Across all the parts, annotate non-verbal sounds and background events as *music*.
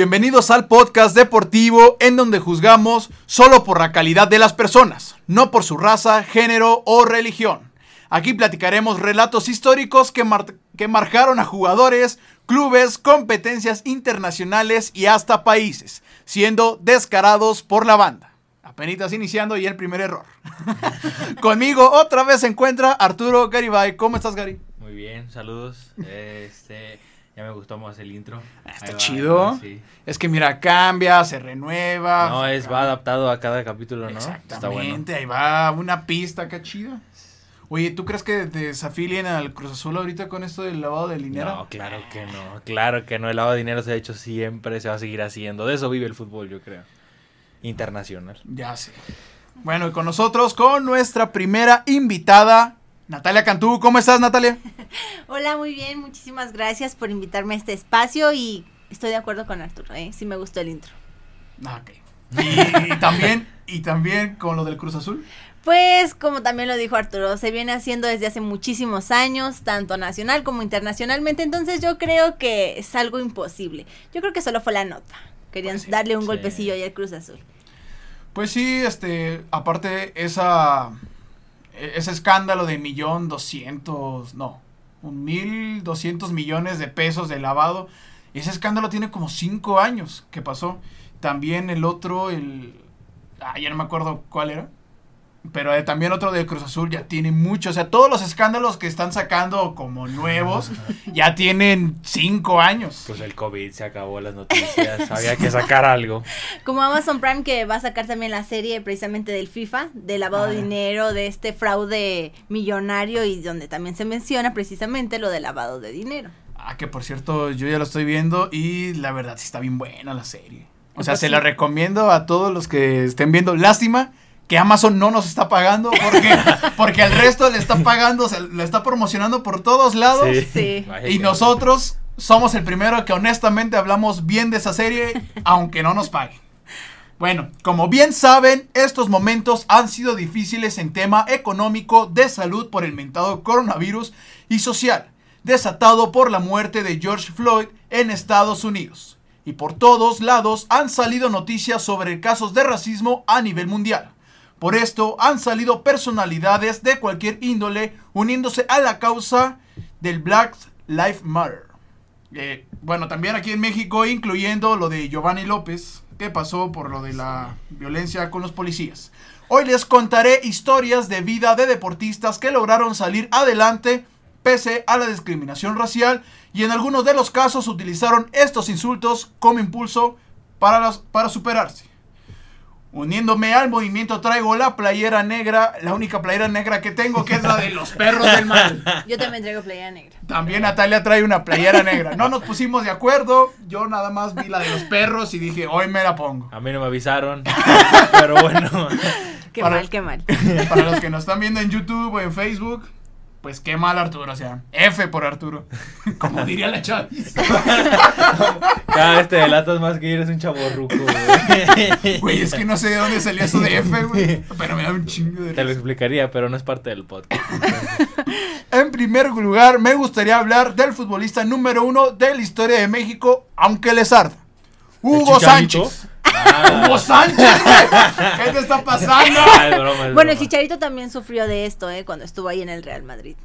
Bienvenidos al podcast deportivo en donde juzgamos solo por la calidad de las personas, no por su raza, género o religión. Aquí platicaremos relatos históricos que, marcaron a jugadores, clubes, competencias internacionales y hasta países, siendo descarados por la banda. Apenitas iniciando y el primer error. *laughs* Conmigo otra vez se encuentra Arturo Garibay. ¿Cómo estás, Gary? Muy bien, saludos. Este, ya me gustó más el intro. Ah, está chido. Es que mira, cambia, se renueva. No, es va adaptado a cada capítulo, ¿no? Exactamente, ahí va una pista, qué chido. Oye, ¿tú crees que desafilien al Cruz Azul ahorita con esto del lavado de dinero? No, claro que no, claro que no. El lavado de dinero se ha hecho siempre, se va a seguir haciendo. De eso vive el fútbol, yo creo. Internacional. Ya sé. Bueno, y con nosotros, con nuestra primera invitada, Natalia Cantú, ¿cómo estás Natalia? *laughs* Hola, muy bien, muchísimas gracias por invitarme a este espacio y estoy de acuerdo con Arturo, ¿eh? sí me gustó el intro. Ah, ok. Y, también, y también con lo del Cruz Azul. Pues como también lo dijo Arturo, se viene haciendo desde hace muchísimos años, tanto nacional como internacionalmente, entonces yo creo que es algo imposible. Yo creo que solo fue la nota. Querían pues darle un golpecillo ahí al Cruz Azul. Pues sí, este, aparte esa ese escándalo de millón doscientos, no, un mil doscientos millones de pesos de lavado, ese escándalo tiene como cinco años que pasó. También el otro, el, ah, ya no me acuerdo cuál era, pero eh, también otro de Cruz Azul ya tiene mucho. O sea, todos los escándalos que están sacando como nuevos *laughs* ya tienen cinco años. Pues el COVID se acabó las noticias. Había que sacar algo. *laughs* Como Amazon Prime que va a sacar también la serie precisamente del FIFA, de lavado de dinero, de este fraude millonario y donde también se menciona precisamente lo de lavado de dinero. Ah, que por cierto, yo ya lo estoy viendo y la verdad sí está bien buena la serie. O sea, pues se la recomiendo a todos los que estén viendo. Lástima que Amazon no nos está pagando porque, *laughs* porque el resto le está pagando, se le está promocionando por todos lados. Sí. Y nosotros somos el primero que honestamente hablamos bien de esa serie, aunque no nos paguen. Bueno, como bien saben, estos momentos han sido difíciles en tema económico, de salud por el mentado coronavirus y social, desatado por la muerte de George Floyd en Estados Unidos. Y por todos lados han salido noticias sobre casos de racismo a nivel mundial. Por esto han salido personalidades de cualquier índole uniéndose a la causa del Black Lives Matter. Eh, bueno, también aquí en México, incluyendo lo de Giovanni López, que pasó por lo de la violencia con los policías. Hoy les contaré historias de vida de deportistas que lograron salir adelante pese a la discriminación racial y en algunos de los casos utilizaron estos insultos como impulso para, para superarse. Uniéndome al movimiento traigo la playera negra, la única playera negra que tengo, que es la de los perros del mal. *laughs* Yo también traigo playera negra. También Natalia trae una playera negra. No nos pusimos de acuerdo, yo nada más vi la de los perros y dije, hoy me la pongo. A mí no me avisaron, *laughs* pero bueno. Qué mal, qué mal. *laughs* Para los que nos están viendo en YouTube o en Facebook, pues qué mal Arturo, o sea, F por Arturo. *laughs* Como diría la Chavis. *laughs* Cada vez te delatas más que eres un chaborruco, güey. Güey, es que no sé de dónde salió eso de F, güey. *laughs* Pero me da un chingo de Te lo explicaría, pero no es parte del podcast. en primer lugar, me gustaría hablar del futbolista número uno de la historia de México, aunque les arda. Hugo Sánchez. Ah. Hugo Sánchez, ¿Qué te está pasando? bueno, el Chicharito también sufrió de esto, ¿eh? Cuando estuvo ahí en el Real Madrid.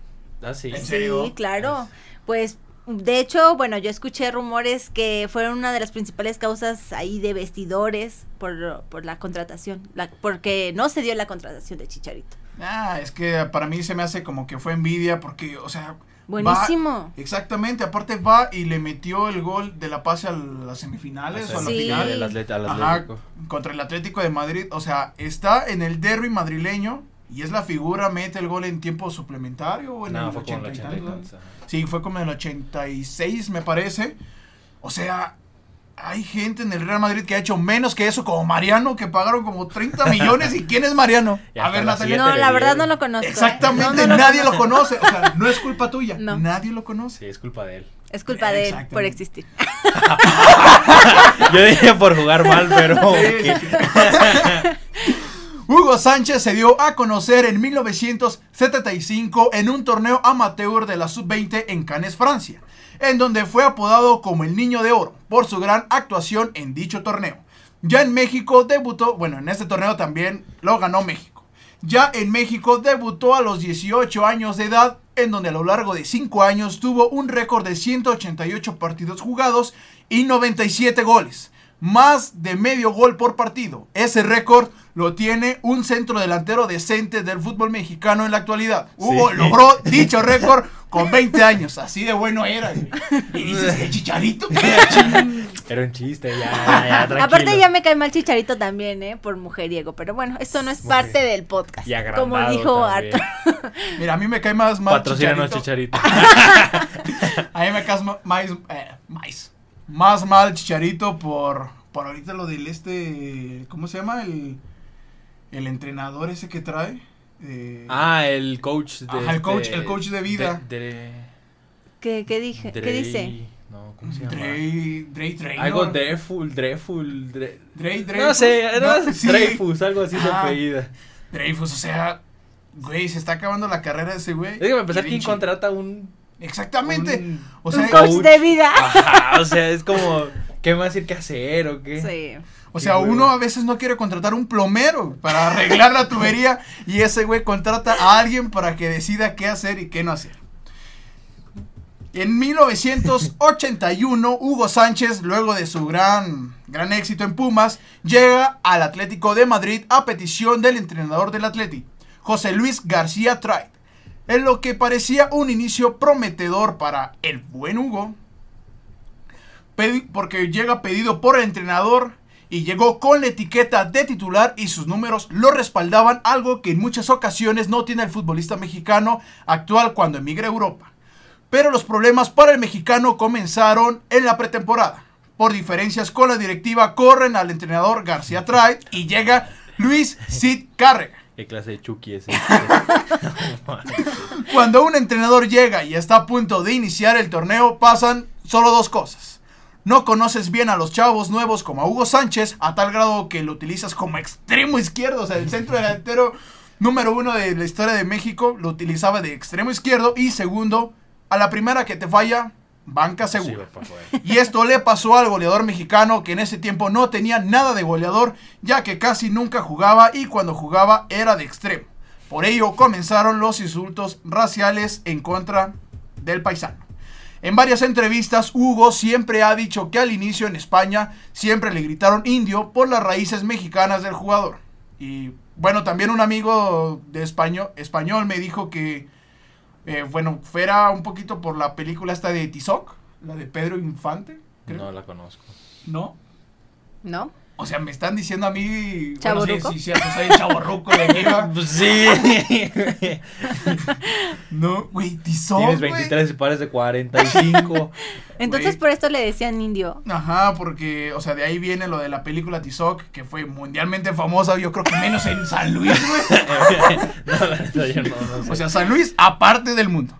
Ah, sí. Sí, claro. Pues de hecho, bueno, yo escuché rumores que fueron una de las principales causas ahí de vestidores por, por la contratación, la, porque no se dio la contratación de Chicharito. Ah, es que para mí se me hace como que fue envidia porque, o sea, Buenísimo. exactamente, aparte va y le metió el gol de la pase a las semifinales o a la final. El Atlético. contra el Atlético de Madrid. O sea, está en el derby madrileño y es la figura, mete el gol en tiempo suplementario o en el fue 80 Sí, fue como en el 86 me parece. O sea, hay gente en el Real Madrid que ha hecho menos que eso, como Mariano, que pagaron como 30 millones. ¿Y quién es Mariano? *laughs* A ver, Natalia. No, la verdad no lo conozco. Exactamente, nadie lo, conoce. O sea, *laughs* no es culpa tuya. Nadie lo conoce. Sí, es culpa de él. Es culpa de él por existir. *laughs* Yo dije por jugar mal, pero. Hugo Sánchez se dio a conocer en 1975 en un torneo amateur de la sub-20 en Cannes, Francia en donde fue apodado como el Niño de Oro por su gran actuación en dicho torneo. Ya en México debutó, bueno, en este torneo también lo ganó México. Ya en México debutó a los 18 años de edad, en donde a lo largo de 5 años tuvo un récord de 188 partidos jugados y 97 goles más de medio gol por partido. Ese récord lo tiene un centro delantero decente del fútbol mexicano en la actualidad. Hugo logró *laughs* dicho récord con 20 años. Así de bueno era. Y dices que chicharito. *laughs* Era un chiste, ya, *laughs* Aparte ya me cae mal chicharito también, ¿eh? Por mujeriego. Pero bueno, esto no es parte del podcast. como dijo Arthur. Mira, a mí me cae más mal chicharito. chicharito. a mí me cae más, eh, más más mal Chicharito por, por ahorita lo del este, ¿cómo se llama? El, el entrenador ese que trae. Eh, ah, el coach de... el, coach, el coach de vida. ¿Qué, qué, dije, ¿Qué dice? No, ¿cómo se llama? Dre, Dre Trainer. Algo Dreyful, Dreyful, Dre, Dre, No sé, no, sí. Dreyfus, algo así de apellida. Dreyfus, o sea, güey, se está acabando la carrera de ese güey. Es que me empezar quién contrata un Exactamente. o sea, un coach, de vida. o sea, es como, ¿qué más decir que hacer o qué? Sí. O sea, uno a veces no quiere contratar un plomero para arreglar la tubería y ese güey contrata a alguien para que decida qué hacer y qué no hacer. En 1981, Hugo Sánchez, luego de su gran, gran éxito en Pumas, llega al Atlético de Madrid a petición del entrenador del Atlético, José Luis García Trait en lo que parecía un inicio prometedor para el buen Hugo, porque llega pedido por el entrenador y llegó con la etiqueta de titular y sus números lo respaldaban, algo que en muchas ocasiones no tiene el futbolista mexicano actual cuando emigra a Europa. Pero los problemas para el mexicano comenzaron en la pretemporada. Por diferencias con la directiva corren al entrenador García Trait y llega Luis Sid Cárrega ¿Qué clase de Chucky es *laughs* *laughs* Cuando un entrenador llega y está a punto de iniciar el torneo, pasan solo dos cosas. No conoces bien a los chavos nuevos como a Hugo Sánchez, a tal grado que lo utilizas como extremo izquierdo, o sea, el centro delantero número uno de la historia de México lo utilizaba de extremo izquierdo. Y segundo, a la primera que te falla, banca segura. y esto le pasó al goleador mexicano que en ese tiempo no tenía nada de goleador, ya que casi nunca jugaba y cuando jugaba era de extremo. Por ello comenzaron los insultos raciales en contra del paisano. En varias entrevistas, Hugo siempre ha dicho que al inicio en España siempre le gritaron indio por las raíces mexicanas del jugador. Y bueno, también un amigo de español, español me dijo que eh, bueno, fuera un poquito por la película esta de Tizoc, la de Pedro Infante. No la conozco. ¿No? ¿No? O sea, me están diciendo a mí. ¿Chaborruco? sí, sí, cierto, soy el chaborruco de Niva. *laughs* pues sí. *laughs* no, güey, Tizoc. Tienes 23 y parece 45. *laughs* Entonces por esto le decían indio. Ajá, porque, o sea, de ahí viene lo de la película Tizoc, que fue mundialmente famosa, yo creo que menos en San Luis, güey. no, O sea, San Luis, aparte del mundo.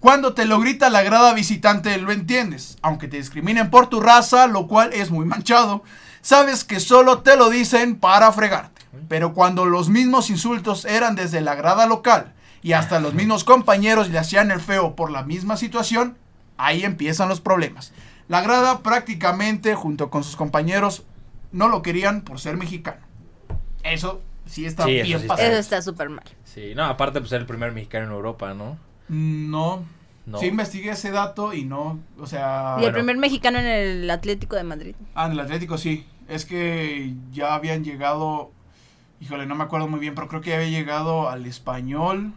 Cuando te lo grita la grada visitante, lo entiendes. Aunque te discriminen por tu raza, lo cual es muy manchado sabes que solo te lo dicen para fregarte. Pero cuando los mismos insultos eran desde la grada local y hasta los mismos compañeros le hacían el feo por la misma situación, ahí empiezan los problemas. La grada prácticamente junto con sus compañeros no lo querían por ser mexicano. Eso sí está bien eso, eso está súper mal. Sí, no, aparte pues ser el primer mexicano en Europa, ¿no? No. No. Sí investigué ese dato y no, o sea... Y el primer mexicano en el Atlético de Madrid. Ah, en el Atlético sí. Es que ya habían llegado, híjole, no me acuerdo muy bien, pero creo que ya había llegado al español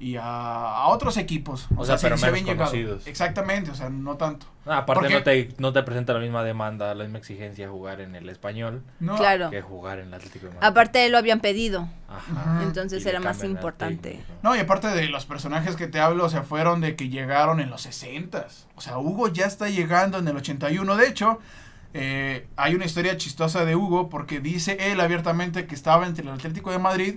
y a, otros equipos. O, sea, pero menos conocidos. Exactamente, o sea, no tanto. Ah, aparte no te, no te presenta la misma demanda, la misma exigencia jugar en el español claro. que jugar en el Atlético de Madrid. Aparte lo habían pedido. Ajá. Entonces era más importante. No, y aparte de los personajes que te hablo, o sea, fueron de que llegaron en los 60 O sea, Hugo ya está llegando en el 81. De hecho, eh, hay una historia chistosa de Hugo porque dice él abiertamente que estaba entre el Atlético de Madrid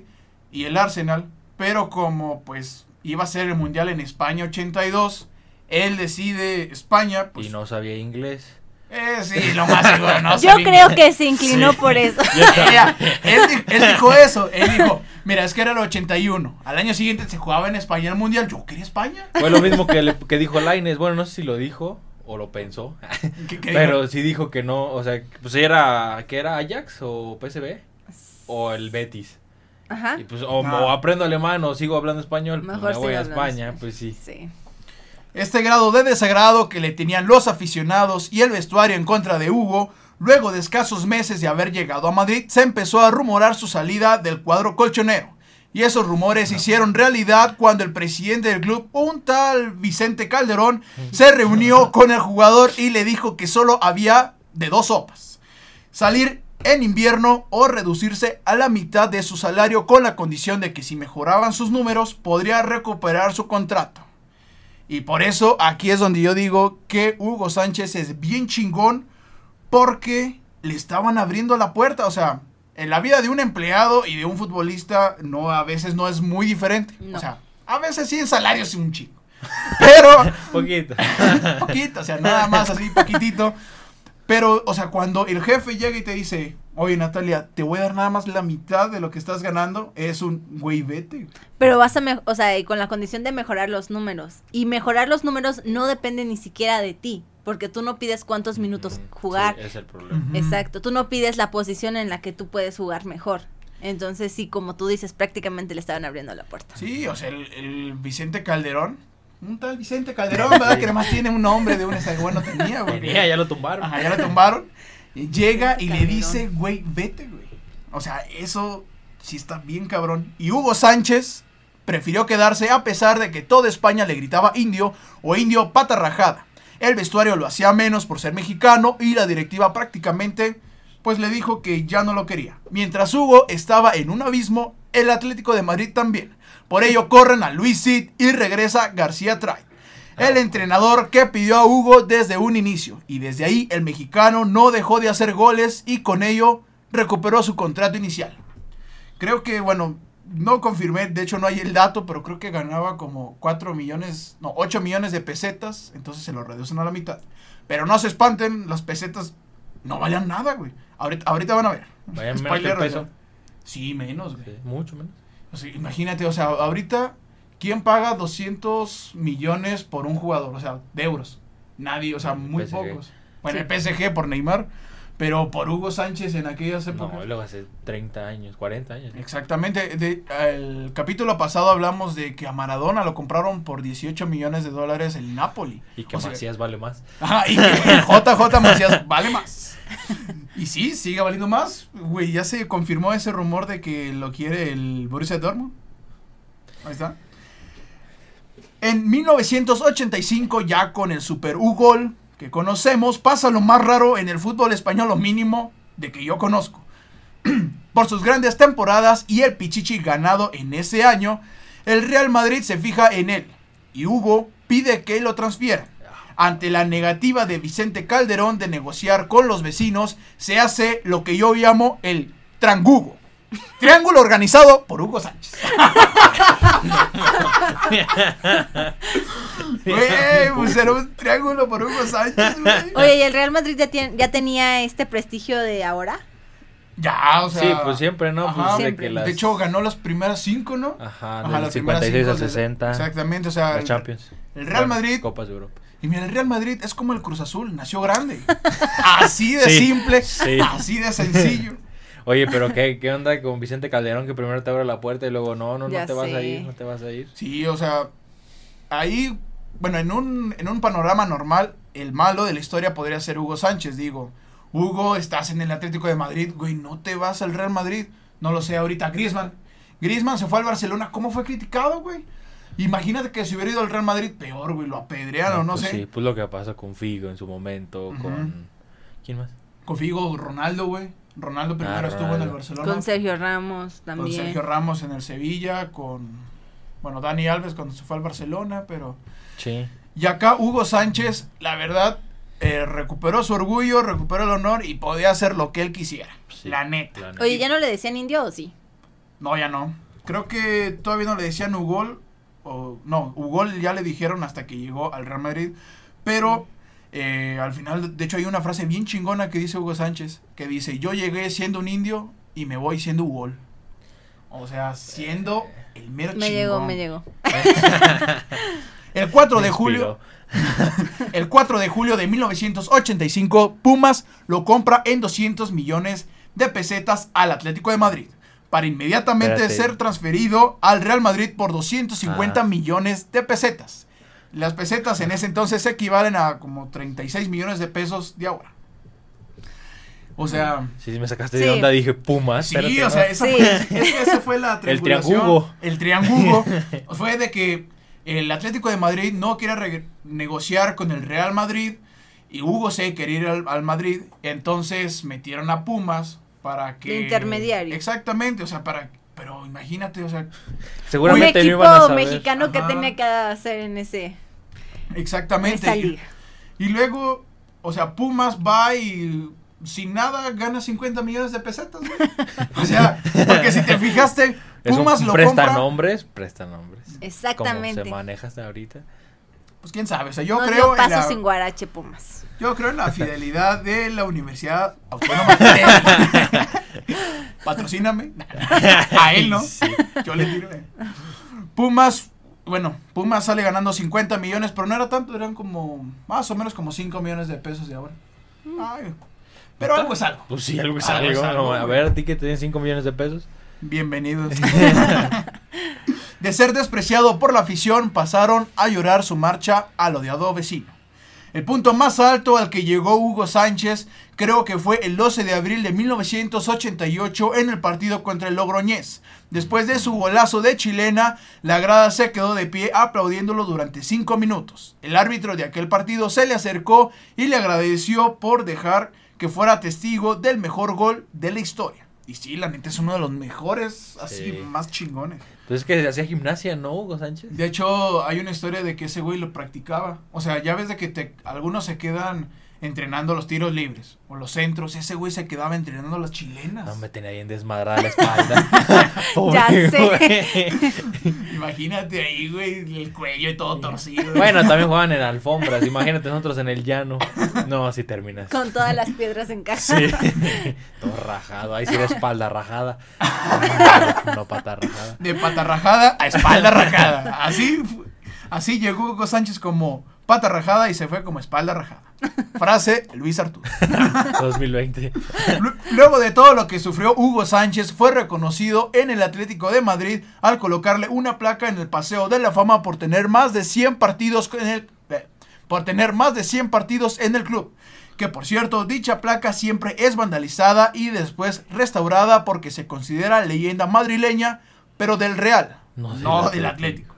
y el Arsenal, pero como pues iba a ser el Mundial en España 82, él decide España. Pues, y no sabía inglés. Eh, sí, lo más seguro, ¿no? *laughs* Yo creo que se inclinó por eso. Ella- él, di- él dijo eso, él dijo, mira, es que era el 81, al año siguiente se jugaba en España el Mundial, yo quería España. Fue lo mismo que, le- que dijo Laines. Bueno, no sé si lo dijo o lo pensó. *laughs* ¿Qué- qué Pero dijo? sí dijo que no. O sea, pues era. ¿Qué era? ¿Ajax o PSV? O el Betis. Ajá. Y pues, o, Ah. o aprendo alemán o sigo hablando español. pues me voy a España, español. pues sí. Sí. Este grado de desagrado que le tenían los aficionados y el vestuario en contra de Hugo, luego de escasos meses de haber llegado a Madrid, se empezó a rumorar su salida del cuadro colchonero. Y esos rumores se hicieron realidad cuando el presidente del club, un tal Vicente Calderón, se reunió *laughs* con el jugador y le dijo que solo había de dos sopas. Salir en invierno o reducirse a la mitad de su salario con la condición de que si mejoraban sus números podría recuperar su contrato. Y por eso aquí es donde yo digo que Hugo Sánchez es bien chingón porque le estaban abriendo la puerta. O sea, en la vida de un empleado y de un futbolista no a veces no es muy diferente. No. O sea, a veces sí en salario sí un chingo. *laughs* Pero *laughs* Poquito. *laughs* poquito, o sea, nada más así, poquitito. Pero, o sea, cuando el jefe llega y te dice, oye Natalia, te voy a dar nada más la mitad de lo que estás ganando, es un güey, vete. Pero vas a, o sea, y con la condición de mejorar los números. Y mejorar los números no depende ni siquiera de ti, porque tú no pides cuántos minutos Mm, jugar. sí, es el problema. Exacto, tú no pides la posición en la que tú puedes jugar mejor. Entonces, sí, como tú dices, prácticamente le estaban abriendo la puerta. Sí, o sea, el, el Vicente Calderón, un tal Vicente Calderón, ¿verdad? Que además tiene un nombre de un ese bueno tenía, güey. Tenía, ya lo tumbaron. Ajá, ya lo tumbaron. Llega y le dice, güey, vete, güey. O sea, eso sí está bien cabrón. Y Hugo Sánchez prefirió quedarse a pesar de que toda España le gritaba indio o indio pata rajada. El vestuario lo hacía menos por ser mexicano y la directiva prácticamente pues le dijo que ya no lo quería. Mientras Hugo estaba en un abismo, el Atlético de Madrid también. Por ello corren a Luis Cid y regresa García Tray. El entrenador que pidió a Hugo desde un inicio. Y desde ahí el mexicano no dejó de hacer goles y con ello recuperó su contrato inicial. Creo que, bueno, no confirmé, de hecho no hay el dato, pero creo que ganaba como 4 millones, no, 8 millones de pesetas, entonces se lo reducen a la mitad. Pero no se espanten, las pesetas no valían nada, güey. Ahorita, ahorita van a ver. Vayan menos Spoiler, el peso. Sí, menos, güey. Sí, mucho menos. O sea, imagínate, o sea, ahorita, ¿quién paga 200 millones por un jugador? O sea, de euros. Nadie, o sea, muy PSG. pocos. Bueno, Sí. el PSG por Neymar, pero por Hugo Sánchez en aquellas épocas. No, luego hace 30 años, 40 años. Exactamente. De, el capítulo pasado hablamos de que a Maradona lo compraron por 18 millones de dólares el Napoli. Y que O sea, vale más. Ajá, y que *laughs* el JJ Macías vale más. *laughs* Y sí, sigue valiendo más. Güey, ya se confirmó ese rumor de que lo quiere el Borussia Dortmund. Ahí está. En 1985, ya con el Super U-Gol que conocemos, pasa lo más raro en el fútbol español, lo mínimo de que yo conozco. *clears throat* Por sus grandes temporadas y el pichichi ganado en ese año, el Real Madrid se fija en él y Hugo pide que lo transfieran. Ante la negativa de Vicente Calderón de negociar con los vecinos, se hace lo que yo llamo el trangugo. Triángulo organizado por Hugo Sánchez. *laughs* Güey, pues era un triángulo por Hugo Sánchez, güey. Oye, ¿y el Real Madrid ya, tiene- ya tenía este prestigio de ahora? Ya, o sea. Sí, pues siempre, ¿no? Ajá, Pues de siempre. las- De hecho, ganó las primeras cinco, ¿no? Ajá, Ajá, del las primeras 56 al cinco de- 60. Exactamente, o sea. La Champions. el Real Madrid- Copas de Europa. Y mira, el Real Madrid es como el Cruz Azul, nació grande. *laughs* Así de Sí, simple, sí. así de sencillo. *laughs* Oye, pero ¿qué, ¿qué onda con Vicente Calderón que primero te abre la puerta y luego no, no, no Ya te vas a ir, no te vas a ir? Sí, o sea, ahí, bueno, en un, en un panorama normal, el malo de la historia podría ser Hugo Sánchez, digo. Hugo, estás en el Atlético de Madrid, güey, no te vas al Real Madrid. No lo sé ahorita, Griezmann. Griezmann se fue al Barcelona, ¿cómo fue criticado, güey? Imagínate que si hubiera ido al Real Madrid, peor, güey, lo apedrearon, no, pues sé. Sí, pues lo que pasa con Figo en su momento, con... ¿Quién más? Con Figo, Ronaldo, güey. Ronaldo primero Ah, estuvo en el Ronaldo. Barcelona. Con Sergio Ramos con también. Sergio Ramos en el Sevilla, con, bueno, Dani Alves cuando se fue al Barcelona, pero... Sí. Y acá Hugo Sánchez, la verdad, eh, recuperó su orgullo, recuperó el honor y podía hacer lo que él quisiera. Sí, la neta. la neta. Oye, ¿ya no le decían indio o sí? No, ya no. Creo que todavía no le decían Ugol. O, no, Ugol ya le dijeron hasta que llegó al Real Madrid. Pero Eh, al final, de hecho, hay una frase bien chingona que dice Hugo Sánchez, que dice, yo llegué siendo un indio y me voy siendo Hugo. O sea, siendo el mero Me chingón. llegó, me llegó. *laughs* El 4 de Me julio, *laughs* el 4 de julio de 1985, Pumas lo compra en 200 millones de pesetas al Atlético de Madrid, para inmediatamente Espérate. ser transferido al Real Madrid por 250 Ah. millones de pesetas. Las pesetas en ese entonces equivalen a como 36 millones de pesos de ahora. O sea, Sí, sí, me sacaste Sí. de onda, dije Pumas. Sí, espérate, o sea, esa, Sí. fue, esa la *laughs* El triangulación. triangulo. El triangulo. *laughs* fue de que el Atlético de Madrid no quiere re- negociar con el Real Madrid y Hugo se quería ir al, al Madrid. Entonces metieron a Pumas para que... De intermediario. Exactamente, o sea, para... Pero imagínate, o sea, Un Seguramente no equipo iban a saber. mexicano que Ajá. tenía que hacer en ese en exactamente. esa Y, liga. y luego, o sea, Pumas va y sin nada gana 50 millones de pesetas, güey. *laughs* O sea, porque si te fijaste, Es un Pumas lo presta compra... nombres, presta nombres. Exactamente. ¿Cómo se maneja hasta ahorita? Pues quién sabe, o sea, yo no creo dio en paso la, sin guarache Pumas. yo creo en la *laughs* fidelidad de la Universidad Autónoma de *laughs* Patrocíname. *laughs* A él, ¿no? Sí. Yo le tiro. eh. Pumas, bueno, Pumas sale ganando 50 millones, pero no era tanto, eran como más o menos como 5 millones de pesos de ahora. Ay, pero algo es algo. Pues sí, algo es Algo es algo. algo, no, a ver, a ti que te den 5 millones de pesos. Bienvenidos. De ser despreciado por la afición, pasaron a llorar su marcha al odiado vecino. El punto más alto al que llegó Hugo Sánchez creo que fue el 12 de abril de 1988 en el partido contra el Logroñés. Después de su golazo de chilena, la grada se quedó de pie aplaudiéndolo durante 5 minutos. El árbitro de aquel partido se le acercó y le agradeció por dejar que fuera testigo del mejor gol de la historia. Y sí, la neta es uno de los mejores, así, Sí. más chingones. Pues es que hacía gimnasia, ¿no, Hugo Sánchez? De hecho, hay una historia de que ese güey lo practicaba. O sea, ya ves de que te, algunos se quedan entrenando los tiros libres o los centros. Ese güey se quedaba entrenando las chilenas. No, me tenía bien desmadrada la espalda. *laughs* Ya sé. güey. Imagínate ahí, güey, el cuello y todo torcido. Bueno, también jugaban en alfombras. Imagínate nosotros en el llano. No, así terminas. Con todas las piedras en casa. Sí. Todo rajado. Ahí sí la espalda rajada. *laughs* No pata rajada. De pata rajada a espalda rajada. Así, así llegó Hugo Sánchez como pata rajada y se fue como espalda rajada. Frase Luis Arturo. *laughs* 2020. Lu- Luego de todo lo que sufrió Hugo Sánchez, fue reconocido en el Atlético de Madrid al colocarle una placa en el Paseo de la Fama por tener más de 100 partidos en el eh, por tener más de 100 partidos en el club. Que por cierto, dicha placa siempre es vandalizada y después restaurada porque se considera leyenda madrileña, pero del Real, No no, del del Atlético. Atlético.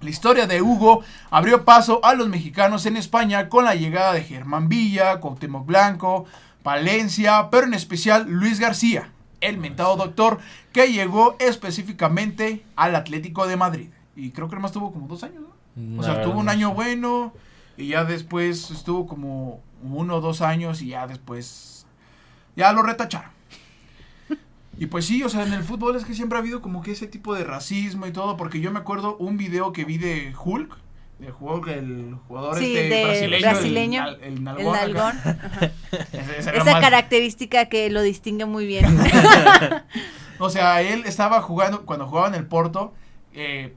La historia de Hugo abrió paso a los mexicanos en España con la llegada de Germán Villa, Cuauhtémoc Blanco, Palencia, pero en especial Luis García, el mentado doctor que llegó específicamente al Atlético de Madrid. Y creo que nomás tuvo como dos años, ¿no? O sea, tuvo un año bueno y ya después estuvo como uno o dos años y ya después ya lo retacharon. Y pues sí, o sea, en el fútbol es que siempre ha habido como que ese tipo de racismo y todo, porque yo me acuerdo un video que vi de Hulk, de Hulk, el jugador Sí, este de brasileño, brasileño, el, nal- el El nalgón *laughs* era Esa más- característica que lo distingue muy bien. *laughs* O sea, él estaba jugando, cuando jugaba en el Porto, eh,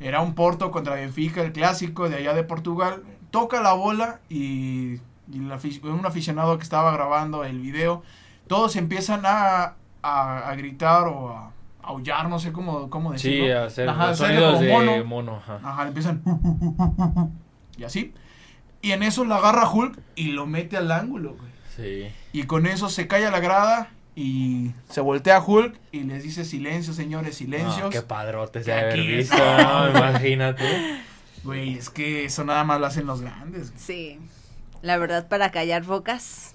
era un Porto contra Benfica, el clásico de allá de Portugal, toca la bola y, el un aficionado que estaba grabando el video, todos empiezan a, a, a gritar o a aullar, no sé cómo, cómo decirlo. Sí, hacer Ajá, los sonidos como de mono. mono. ajá. Ajá, empiezan *laughs* y así. Y en eso la agarra Hulk y lo mete al ángulo, güey. Sí. Y con eso se calla la grada y se voltea Hulk y les dice silencio, señores, silencios. No, qué padrote se haber visto. ¿no? *laughs* Imagínate. Güey, es que eso nada más lo hacen los grandes. Sí. La verdad, para callar bocas.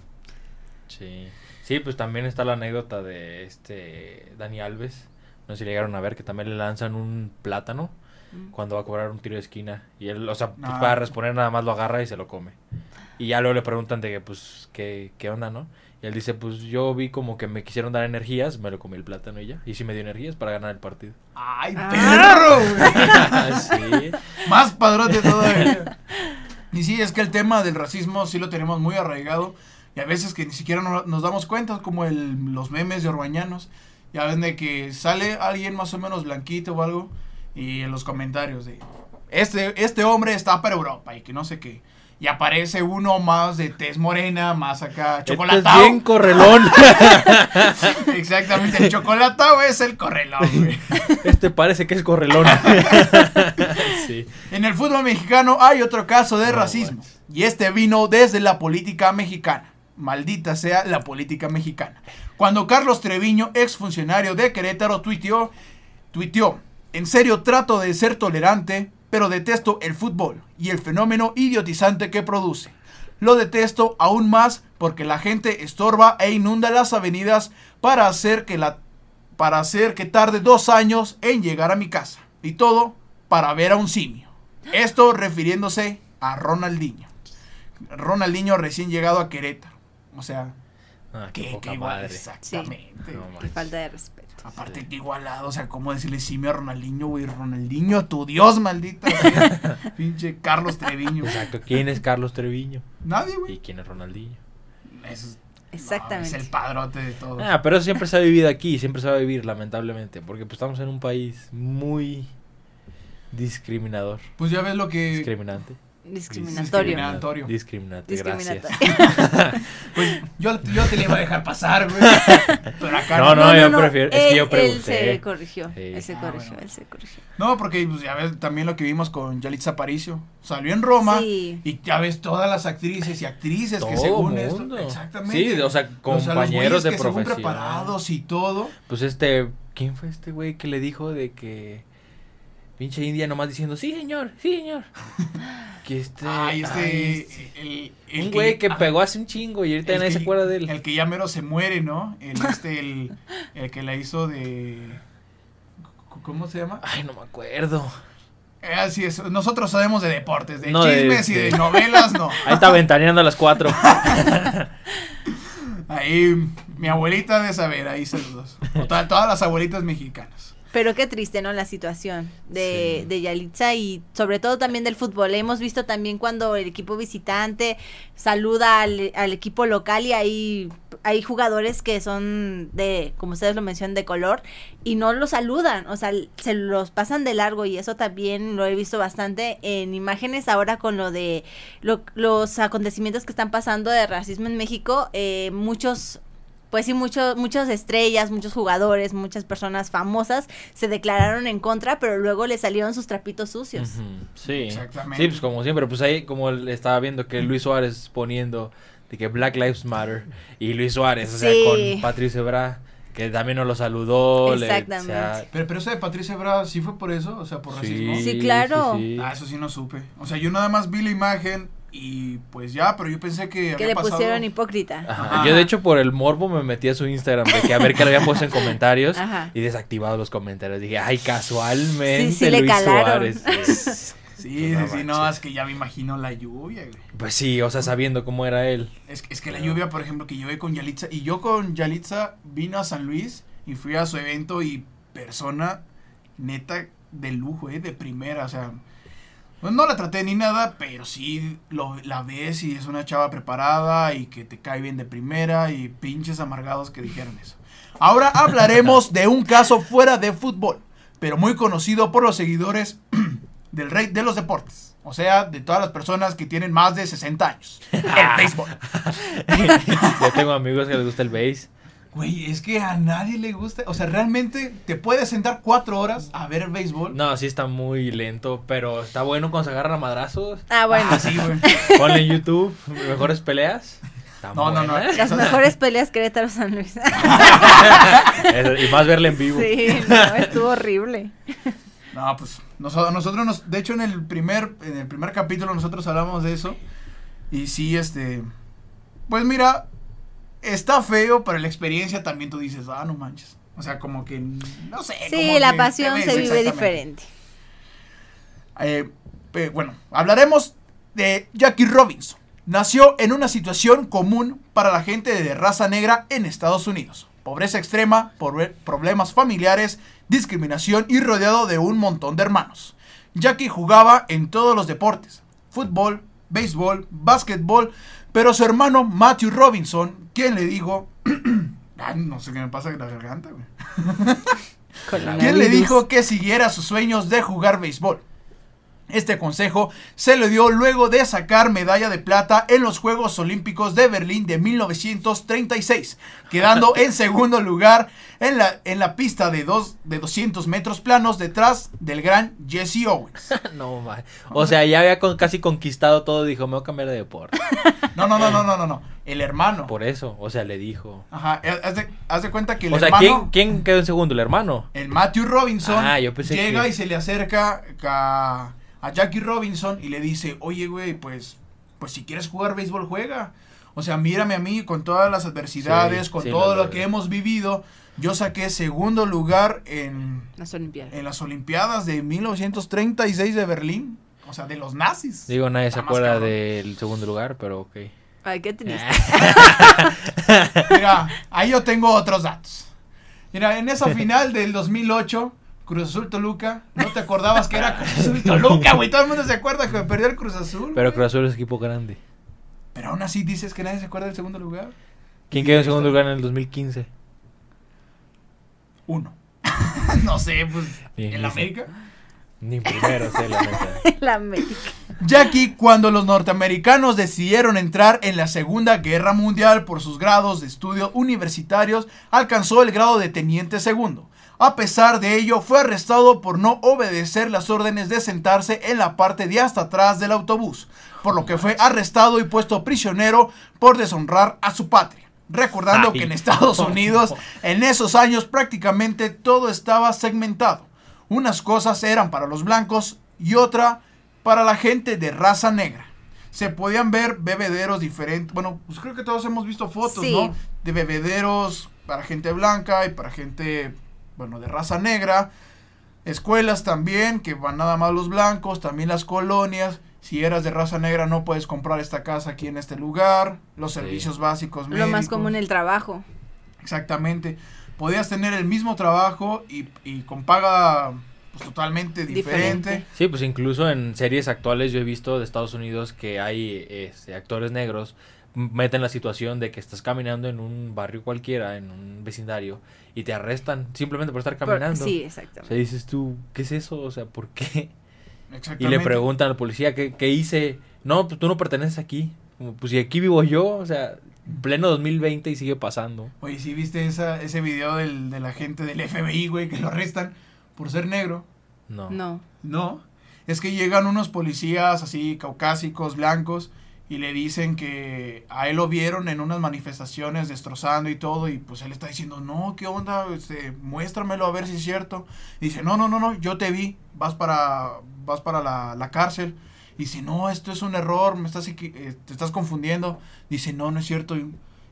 Sí. Sí, pues también está la anécdota de este Dani Alves. No sé si llegaron a ver que también le lanzan un plátano Mm. cuando va a cobrar un tiro de esquina. Y él, o sea, pues, Ah. para responder nada más lo agarra y se lo come. Y ya luego le preguntan de que, pues, ¿qué, qué onda, no? Y él dice, pues yo vi como que me quisieron dar energías, me lo comí el plátano y ya. Y sí me dio energías para ganar el partido. ¡Ay, Ah. perro! güey! *laughs* sí. *laughs* Más padrote todavía. Y sí, es que el tema del racismo sí lo tenemos muy arraigado y a veces que ni siquiera no- nos damos cuenta, como el, los memes de Orbañanos. Ya ven de que sale alguien más o menos blanquito o algo y en los comentarios de este, este hombre está para Europa y que no sé qué. Y aparece uno más de tez morena, más acá, Este es chocolatado. bien correlón. *laughs* Exactamente, el chocolatado es el correlón, güey. *laughs* este parece que es correlón. *laughs* sí. En el fútbol mexicano hay otro caso de No racismo. Y este vino desde la política mexicana. Maldita sea la política mexicana. Cuando Carlos Treviño, exfuncionario de Querétaro, tuiteó, tuiteó, en serio trato de ser tolerante, pero detesto el fútbol y el fenómeno idiotizante que produce. Lo detesto aún más porque la gente estorba e inunda las avenidas para hacer que la para hacer que tarde dos años en llegar a mi casa. Y todo para ver a un simio. Esto refiriéndose a Ronaldinho. Ronaldinho recién llegado a Querétaro. O sea, Ah, qué poca igual, madre. exactamente. No Qué falta de respeto. Aparte que igualado, o sea, ¿cómo decirle simio a Ronaldinho, güey? Ronaldinho, tu Dios, maldita. *laughs* sea. Pinche Carlos Treviño. Exacto. ¿Quién es Carlos Treviño? Nadie, ¿Y güey. quién es Ronaldinho? Es, Exactamente. no, es el padrote de todo. Ah, pero eso siempre se ha vivido aquí, siempre se va a vivir, lamentablemente, porque pues estamos en un país muy discriminador, Pues ya ves lo que... discriminante. Discriminatorio. Discriminatorio. Discriminante, gracias. Discriminatorio. *laughs* Pues yo, yo te le iba a dejar pasar, güey. Pero acá No, no. no, yo prefiero- es que él- yo Él pregunté. se corrigió. Sí. Él se Ah, corrigió, bueno. él se corrigió. No, porque pues, ya ves también lo que vimos con Yalitza Aparicio. Salió en Roma Sí. y ya ves todas las actrices y actrices que según mundo. esto. Exactamente. Sí, o sea, compañeros de que profesión. preparados y todo. Pues este, ¿quién fue este güey que le dijo de que pinche India nomás diciendo, sí señor, sí señor? *laughs* que este... Ay, este. ay, el, el un güey que pegó hace un chingo y ahorita nadie se acuerda de él. El que ya mero se muere, ¿no? El, este, el, el que la hizo de. ¿Cómo se llama? Ay, no me acuerdo. Eh, Así es. Nosotros sabemos de deportes, de No, de- chismes y de- de novelas, no. *laughs* Ahí está ventaneando a las cuatro. *laughs* Ahí mi abuelita de saber, ahí saludos. Total, todas las abuelitas mexicanas. Pero qué triste, ¿no? La situación de, Sí. de Yalitza y sobre todo también del fútbol. Hemos visto también cuando el equipo visitante saluda al, al equipo local y hay, hay jugadores que son de, como ustedes lo mencionan, de color y no los saludan, o sea, se los pasan de largo y eso también lo he visto bastante en imágenes ahora con lo de lo- los acontecimientos que están pasando de racismo en México. eh, muchos pues sí, muchos muchas estrellas, muchos jugadores, muchas personas famosas se declararon en contra, pero luego le salieron sus trapitos sucios. Sí. Exactamente. Sí, pues como siempre, pues ahí como estaba viendo que Luis Suárez poniendo de que Black Lives Matter y Luis Suárez, o sea, Sí. con Patricio Ebra, que también no lo saludó. le- Exactamente. o sea, Pero, pero eso de Patricia Bra sí fue por eso, o sea, por racismo. Sí, claro. sí. Ah, eso sí no supe. O sea, yo nada más vi la imagen y pues ya, pero yo pensé que Que había le pasado. pusieron hipócrita. Ajá. Ajá. Yo de hecho por el morbo me metí a su Instagram de que a ver qué le había puesto en comentarios Ajá. y desactivado los comentarios. Dije, ay, casualmente Sí, sí le Luis calaron. Suárez. Sí. Sí, No sí, sí, no, es que ya me imagino la lluvia, güey. Pues sí, o sea, sabiendo cómo era él. Es, es que la lluvia, por ejemplo, que vi con Yalitza, y yo con Yalitza vino a San Luis y fui a su evento y persona neta de lujo, eh, de primera, o sea, no la traté ni nada, pero sí lo, la ves y es una chava preparada y que te cae bien de primera y pinches amargados que dijeron eso. Ahora hablaremos de un caso fuera de fútbol, pero muy conocido por los seguidores *clears throat* del rey de los deportes. O sea, de todas las personas que tienen más de 60 años. El béisbol. *laughs* Yo tengo amigos que les gusta el bass. Güey, es que a nadie le gusta. O sea, realmente te puedes sentar cuatro horas a ver el béisbol. No, sí está muy lento, pero está bueno cuando se agarran a madrazos. Ah, bueno. Ah, sí, güey. Ponle en YouTube mejores peleas. No, no, no. Las mejores peleas Querétaro San Luis. *laughs* Y más verla en vivo. sí, no, estuvo horrible. No, pues nosotros, nosotros nos, de hecho en el primer, en el primer capítulo nosotros hablamos de eso. Y sí, este, pues mira, está feo, pero la experiencia también tú dices, ah, no manches. O sea, como que, no sé. Sí, como la pasión se vive diferente. Eh, bueno, hablaremos de Jackie Robinson. Nació en una situación común para la gente de raza negra en Estados Unidos. Pobreza extrema, problemas familiares, discriminación y rodeado de un montón de hermanos. Jackie jugaba en todos los deportes. Fútbol, béisbol, básquetbol, pero su hermano Matthew Robinson, quien le dijo, *clears throat* Ay, no sé qué me pasa con la garganta, güey. ¿Quién le dijo que siguiera sus sueños de jugar béisbol? Este consejo se le dio luego de sacar medalla de plata en los Juegos Olímpicos de Berlín de 1936, quedando *laughs* en segundo lugar en la, en la pista de, dos, de 200 metros planos detrás del gran Jesse Owens. *laughs* no, man. O sea, ya había casi conquistado todo, dijo, me voy a cambiar de deporte. *laughs* No, no, no, no, no, no, no. El hermano. Por eso, o sea, le dijo. Ajá, haz de, cuenta que el o sea, ¿quién, ¿quién, quedó en segundo? ¿El hermano? El Matthew Robinson. Ah, yo pensé llega y se le acerca a a Jackie Robinson y le dice, oye, güey, pues, pues si quieres jugar béisbol, juega. O sea, mírame a mí con todas las adversidades, con todo lo, que hemos vivido. Yo saqué segundo lugar en las Olimpiadas. En las Olimpiadas de 1936 de Berlín. O sea, de los nazis. Digo, nadie se acuerda del segundo lugar, pero ok. Ay, qué triste. *laughs* Mira, ahí yo tengo otros datos. Mira, en esa final del 2008 Cruz Azul Toluca. ¿No te acordabas que era Cruz Azul Toluca, güey? Todo el mundo se acuerda que perdió el Cruz Azul. Pero Cruz Azul es equipo grande. Pero aún así dices que nadie se acuerda del segundo lugar. ¿Quién quedó en segundo lugar en el 2015? Uno. *laughs* no sé, pues. ¿En la América? Ni primero sé la neta. *laughs* la América. Jackie, cuando los norteamericanos decidieron entrar en la Segunda Guerra Mundial por sus grados de estudio universitarios, alcanzó el grado de teniente segundo. A pesar de ello, fue arrestado por no obedecer las órdenes de sentarse en la parte de hasta atrás del autobús, por lo que fue arrestado y puesto prisionero por deshonrar a su patria. Recordando que en Estados Unidos en esos años prácticamente todo estaba segmentado. Unas cosas eran para los blancos y otra para la gente de raza negra. Se podían ver bebederos diferentes. Bueno, pues creo que todos hemos visto fotos, ¿no? De bebederos para gente blanca y para gente bueno, de raza negra, escuelas también, que van nada más los blancos, también las colonias. Si eras de raza negra no puedes comprar esta casa aquí en este lugar, los servicios básicos Lo más común el trabajo. Exactamente. Podías tener el mismo trabajo y, y con paga pues, totalmente diferente. Sí, pues incluso en series actuales yo he visto de Estados Unidos que hay este, actores negros meten la situación de que estás caminando en un barrio cualquiera, en un vecindario, y te arrestan simplemente por estar caminando. sí, exactamente. O sea, dices tú, ¿qué es eso? O sea, ¿por qué? Y le preguntan al policía, ¿qué, qué hice? No, pues tú no perteneces aquí. Como, pues si aquí vivo yo, o sea, pleno 2020 y sigue pasando. Oye, ¿sí viste esa, ese video del, de la gente del FBI, güey, que lo arrestan por ser negro? No. No. No. Es que llegan unos policías así, caucásicos, blancos, y le dicen que a él lo vieron en unas manifestaciones destrozando y todo y pues él está diciendo, no, ¿qué onda? Este, muéstramelo a ver si es cierto. dice, no, no, no, no, yo te vi, vas para, vas para la, la cárcel. Y dice, no, esto es un error, me estás, eh, te estás confundiendo. Dice, no, no es cierto.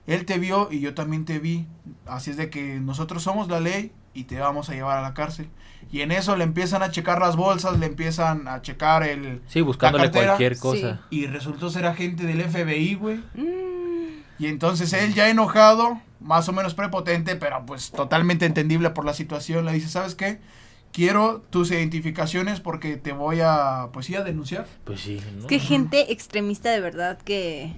Él te vio y yo también te vi. Así es de que nosotros somos la ley y te vamos a llevar a la cárcel. Y en eso le empiezan a checar las bolsas, le empiezan a checar el. Sí, buscándole cualquier cosa. Y resultó ser agente del FBI, güey. Mm. Y entonces él ya enojado, más o menos prepotente, pero pues totalmente entendible por la situación, le dice, ¿sabes qué? Quiero tus identificaciones porque te voy a, pues sí, a denunciar. Pues sí. Es que gente extremista de verdad que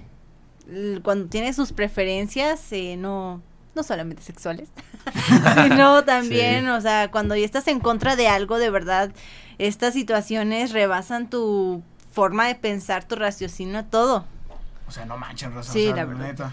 cuando tiene sus preferencias, eh, no, no solamente sexuales, *laughs* sino también, o sea, cuando ya estás en contra de algo de verdad, estas situaciones rebasan tu forma de pensar, tu raciocinio, todo. O sea, no manchen, razón. Sí, la verdad.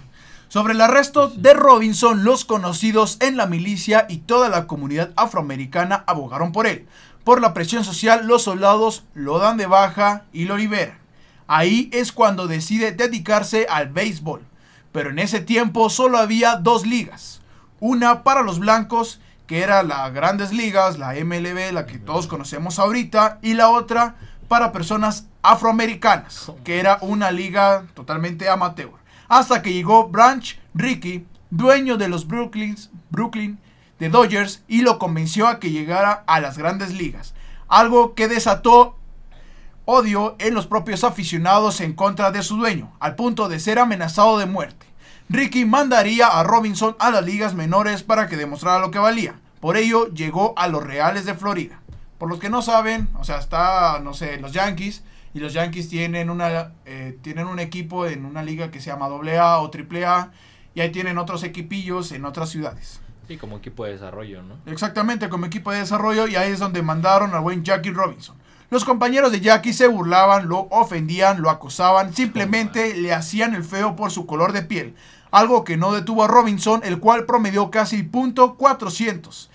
Sobre el arresto de Robinson, los conocidos en la milicia y toda la comunidad afroamericana abogaron por él. Por la presión social, los soldados lo dan de baja y lo liberan. Ahí es cuando decide dedicarse al béisbol pero en ese tiempo solo había dos ligas. Una para los blancos, que era la Grandes Ligas, la MLB, la que todos conocemos ahorita, y la otra para personas afroamericanas, que era una liga totalmente amateur. Hasta que llegó Branch Rickey, dueño de los Brooklyn, Brooklyn de Dodgers, y lo convenció a que llegara a las grandes ligas. Algo que desató odio en los propios aficionados en contra de su dueño, al punto de ser amenazado de muerte. Ricky mandaría a Robinson a las ligas menores para que demostrara lo que valía. Por ello llegó a los Reales de Florida. Por los que no saben, o sea, está, no sé, los Yankees y los Yankees tienen una eh, tienen un equipo en una liga que se llama AA o AAA y ahí tienen otros equipillos en otras ciudades. Sí, como equipo de desarrollo, ¿no? Exactamente, como equipo de desarrollo y ahí es donde mandaron al buen Jackie Robinson. Los compañeros de Jackie se burlaban, lo ofendían, lo acosaban, simplemente le hacían el feo por su color de piel, algo que no detuvo a Robinson, el cual promedió casi punto .400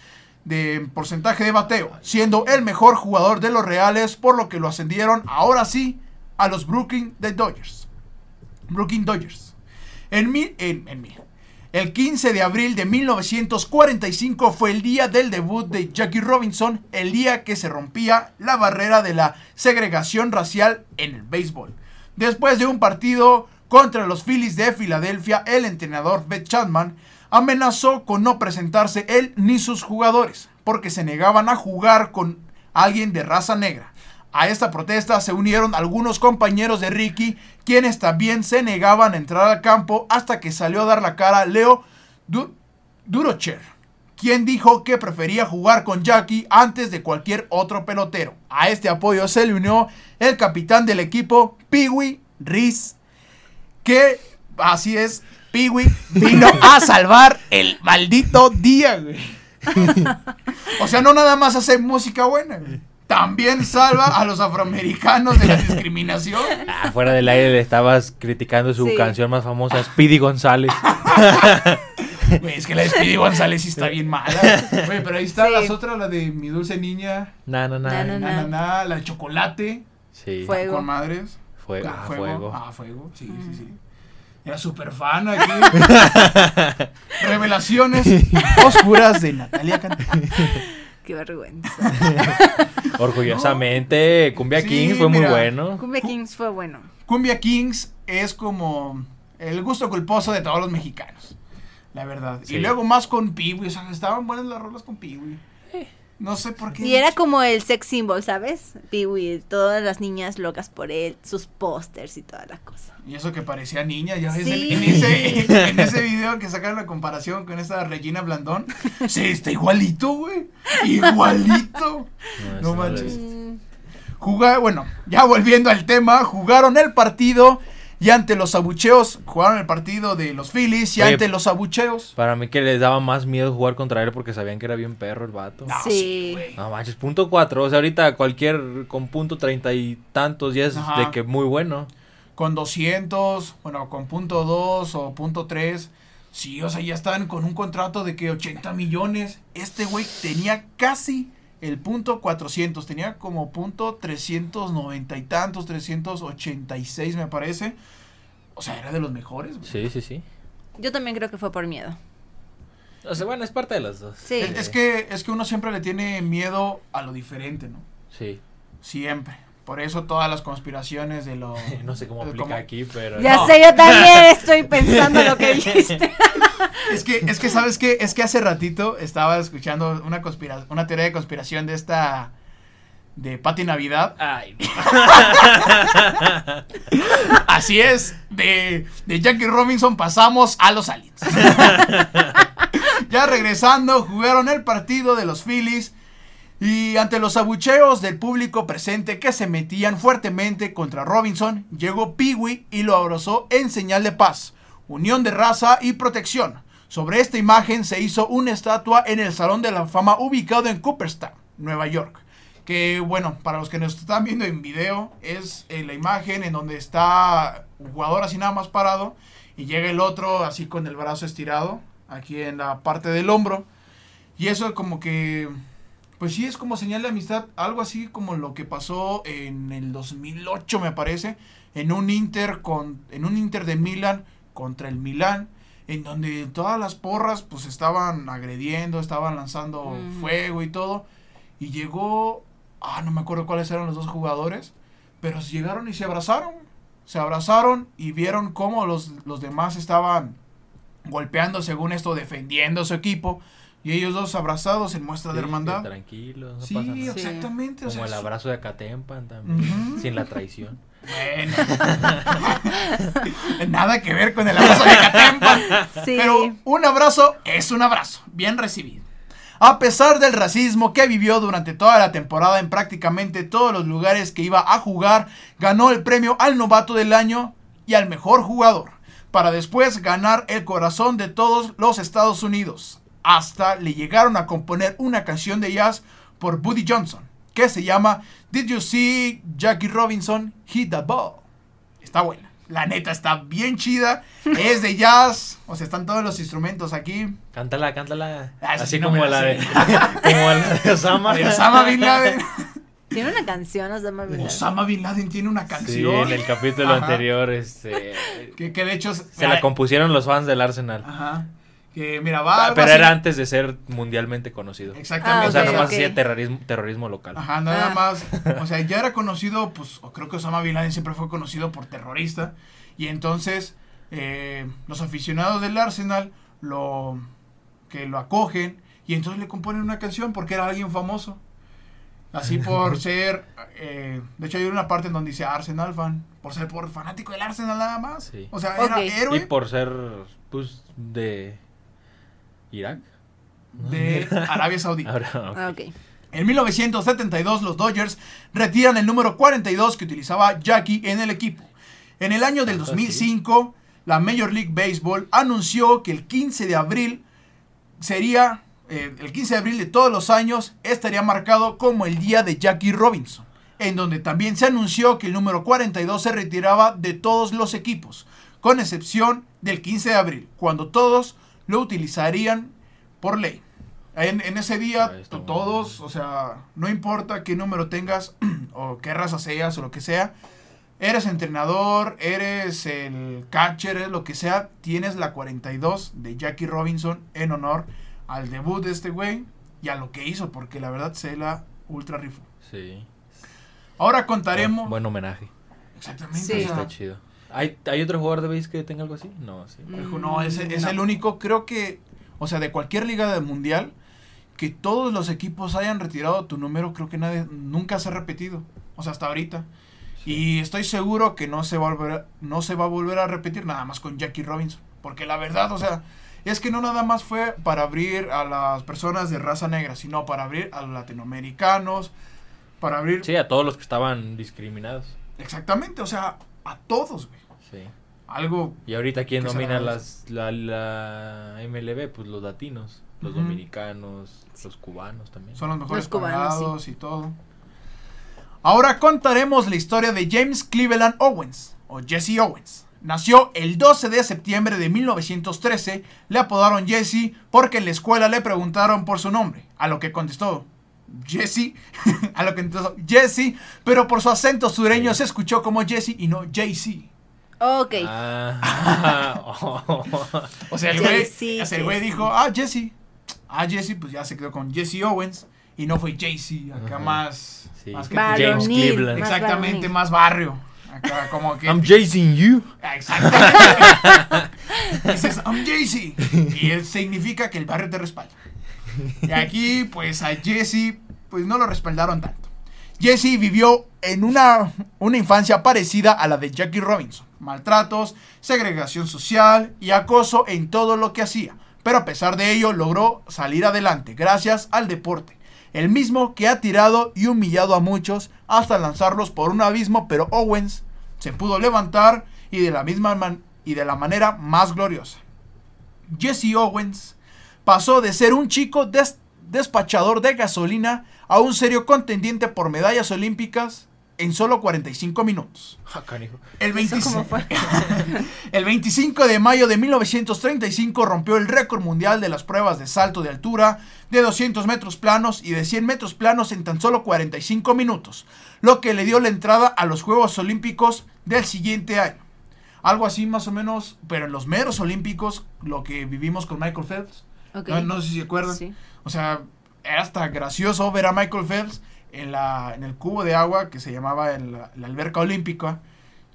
de porcentaje de bateo, siendo el mejor jugador de los Reales, por lo que lo ascendieron ahora sí a los Brooklyn de Dodgers. Brooklyn Dodgers. En, mil, en, en mil- el 15 de abril de 1945 fue el día del debut de Jackie Robinson, el día que se rompía la barrera de la segregación racial en el béisbol. Después de un partido contra los Phillies de Filadelfia, el entrenador Beth Chapman amenazó con no presentarse él ni sus jugadores, porque se negaban a jugar con alguien de raza negra. A esta protesta se unieron algunos compañeros de Ricky, quienes también se negaban a entrar al campo hasta que salió a dar la cara Leo Du- Durocher, quien dijo que prefería jugar con Jackie antes de cualquier otro pelotero. A este apoyo se le unió el capitán del equipo, Peewee Reese, que así es, Peewee vino *laughs* a salvar el maldito día, güey. *laughs* O sea, no nada más hace música buena, güey. También salva a los afroamericanos de la *laughs* discriminación. Ah, fuera del aire le estabas criticando su Sí. canción más famosa, Speedy González. *laughs* Güey, es que la de Speedy González sí está bien mala. Güey, pero ahí está Sí. las otras, la de Mi Dulce Niña, Na, na, na. Na, na, na, na, na, la de Chocolate, Sí. Fuego. con madres. Fuego. Ah, fuego. fuego. Ah, fuego. Sí, Mm. sí, sí. Era súper fan aquí. *laughs* Revelaciones oscuras de Natalia Cantú. Qué vergüenza. *laughs* Orgullosamente, Cumbia Sí, Kings fue muy bueno. Cumbia Kings fue bueno. Cumbia Kings es como el gusto culposo de todos los mexicanos. La verdad. Sí. Y luego más con Peewee. O sea, estaban buenas las rolas con Peewee. No sé por qué. Y era como el sex symbol, ¿sabes? Peewee, todas las niñas locas por él, sus pósters y toda la cosa. Y eso que parecía niña, ya ves, Sí. en, *laughs* en ese, en ese video que sacaron la comparación con esta Regina Blandón, sí, está igualito, güey. Igualito. *laughs* No he manches. Mm, Jugar, bueno, ya volviendo al tema, jugaron el partido y ante los abucheos, jugaron el partido de los Phillies y Oye, ante los abucheos. Para mí que les daba más miedo jugar contra él porque sabían que era bien perro el vato. No, Sí. güey. No manches, punto cuatro. O sea, ahorita cualquier con punto treinta y tantos ya es Ajá. de que muy bueno. Con 200, bueno, con punto 2 o punto 3. Sí, o sea, ya estaban con un contrato de que 80 millones. Este güey tenía casi el punto 400. Tenía como punto 390 y tantos, 386 me parece. O sea, era de los mejores. güey. Sí, sí, sí. Yo también creo que fue por miedo. O sea, bueno, es parte de las dos. Sí. Es, es que, es que uno siempre le tiene miedo a lo diferente, ¿no? Sí. Siempre. Por eso todas las conspiraciones de lo... *laughs* No sé cómo aplica cómo- aquí, pero. Ya No. sé, yo también *laughs* estoy pensando lo que dijiste. *laughs* Es que, es que, ¿sabes qué? Es que hace ratito estaba escuchando una conspira una teoría de conspiración de esta... De Pati Navidad. Ay, Así es, de, de Jackie Robinson pasamos a los aliens. ya regresando, jugaron el partido de los Phillies y ante los abucheos del público presente que se metían fuertemente contra Robinson, llegó Peewee y lo abrazó en señal de paz, unión de raza y protección. Sobre esta imagen se hizo una estatua en el Salón de la Fama ubicado en Cooperstown, Nueva York. Que bueno, para los que nos están viendo en video, es eh, la imagen en donde está un jugador así nada más parado y llega el otro así con el brazo estirado, aquí en la parte del hombro. Y eso como que, pues sí, es como señal de amistad, algo así como lo que pasó en el 2008 me parece, en un Inter, con, en un Inter de Milan contra el Milán, en donde todas las porras pues estaban agrediendo, estaban lanzando fuego y todo. Y llegó, ah, no me acuerdo cuáles eran los dos jugadores, pero llegaron y se abrazaron. Se abrazaron y vieron cómo los, los demás estaban golpeando, según esto, defendiendo a su equipo. Y ellos dos abrazados en muestra de hermandad. Tranquilo, no Sí, pasa nada. Exactamente. o Como sea, el abrazo de Acatempan también. Sin la traición. Bueno. *laughs* Nada que ver con el abrazo de Catempa. Sí. Pero un abrazo es un abrazo, bien recibido. A pesar del racismo que vivió durante toda la temporada en prácticamente todos los lugares que iba a jugar, ganó el premio al novato del año y al mejor jugador, para después ganar el corazón de todos los Estados Unidos. Hasta le llegaron a componer una canción de jazz por Buddy Johnson, que se llama Did You See Jackie Robinson Hit the Ball? Está buena. La neta está bien chida. *laughs* Es de jazz. O sea, están todos los instrumentos aquí. Cántala, cántala. Ah, Así sí no como, la la de, como la de Osama. De Osama Bin Laden. *laughs* Tiene una canción, Osama Bin Laden. Osama Bin Laden tiene una Sí, canción. en el capítulo Ajá. anterior, este, Que, que de hecho. se la compusieron los fans del Arsenal. Ajá. Que mira, va. algo Pero así. era antes de ser mundialmente conocido. Exactamente. Ah, O sea, nomás ok. hacía terrorismo, terrorismo local. Ajá, nada Ah. más. *laughs* O sea, ya era conocido, pues, o creo que Osama Bin Laden siempre fue conocido por terrorista. Y entonces, eh, los aficionados del Arsenal lo. que lo acogen. Y entonces le componen una canción porque era alguien famoso. Así *laughs* por ser. eh, de hecho, hay una parte en donde dice Arsenal fan. Por ser por fanático del Arsenal nada más. Sí. O sea, era héroe Y por ser, pues, de Irak. de Arabia Saudita. *laughs* Ahora, Ah, ok. En 1972 los Dodgers retiran el número 42 que utilizaba Jackie en el equipo. En el año del Ah, sí. 2005, la Major League Baseball anunció que el 15 de abril sería, eh, el 15 de abril de todos los años, estaría marcado como el día de Jackie Robinson, en donde también se anunció que el número 42 se retiraba de todos los equipos, con excepción del 15 de abril, cuando todos lo utilizarían por ley. En, en ese día, muy todos, o sea, no importa qué número tengas *clears throat* o qué raza seas o lo que sea, eres entrenador, eres el catcher, eres lo que sea, tienes la 42 de Jackie Robinson en honor al debut de este güey y a lo que hizo, porque la verdad se la ultra rifó. sí. Ahora contaremos. Buen, buen homenaje. Exactamente. Sí. o sea, Está chido. ¿Hay, ¿Hay otro jugador de base que tenga algo así? No, sí. Dijo, no, es, es No. el único, creo que, o sea, de cualquier liga del mundial, que todos los equipos hayan retirado tu número, creo que nadie, nunca se ha repetido, o sea, hasta ahorita. Y estoy seguro que no se, va a volver, a- no se va a volver a repetir nada más con Jackie Robinson, porque la verdad, o sea, es que no nada más fue para abrir a las personas de raza negra, sino para abrir a los latinoamericanos, para abrir... Sí, a todos los que estaban discriminados. Exactamente, o sea, a todos, güey. Sí. Algo Y ahorita, ¿quién domina las, la, la MLB? Pues los latinos, los dominicanos, los cubanos también. Son los mejores Los cubanos, y todo. Ahora contaremos la historia de James Cleveland Owens, o Jesse Owens. Nació el 12 de septiembre de 1913, le apodaron Jesse porque en la escuela le preguntaron por su nombre, a lo que contestó Jesse, *laughs* a lo que contestó Jesse, pero por su acento sureño Sí. se escuchó como Jesse y no JC. Ok. Ah, *laughs* O sea, el güey, el dijo, ah, Jesse. Ah, Jesse, pues ya se quedó con Jesse Owens. Y no fue JC, acá más. Sí. más que James Cleveland. Exactamente, más barrio. Acá como que. I'm chasing you. Ah, Exactamente. *laughs* Dices, I'm Jesse. Y eso significa que el barrio te respalda. Y aquí, pues a Jesse, pues no lo respaldaron tanto. Jesse vivió en una, una infancia parecida a la de Jackie Robinson. Maltratos, segregación social y acoso en todo lo que hacía. Pero a pesar de ello logró salir adelante gracias al deporte. El mismo que ha tirado y humillado a muchos hasta lanzarlos por un abismo, pero Owens se pudo levantar y de la misma y de la manera más gloriosa. Jesse Owens pasó de ser un chico des- despachador de gasolina a un serio contendiente por medallas olímpicas en solo 45 minutos. Ah. El, ¿Eso 25 cómo fue? *laughs* el 25 de mayo de 1935 rompió el récord mundial de las pruebas de salto de altura de 200 metros planos y de 100 metros planos en tan solo 45 minutos, lo que le dio la entrada a los Juegos Olímpicos del siguiente año. Algo así más o menos, pero en los meros olímpicos, lo que vivimos con Michael Phelps. No, no sé si se acuerdan. Sí. O sea, era hasta gracioso ver a Michael Phelps en, la, en el cubo de agua que se llamaba en la, alberca olímpica.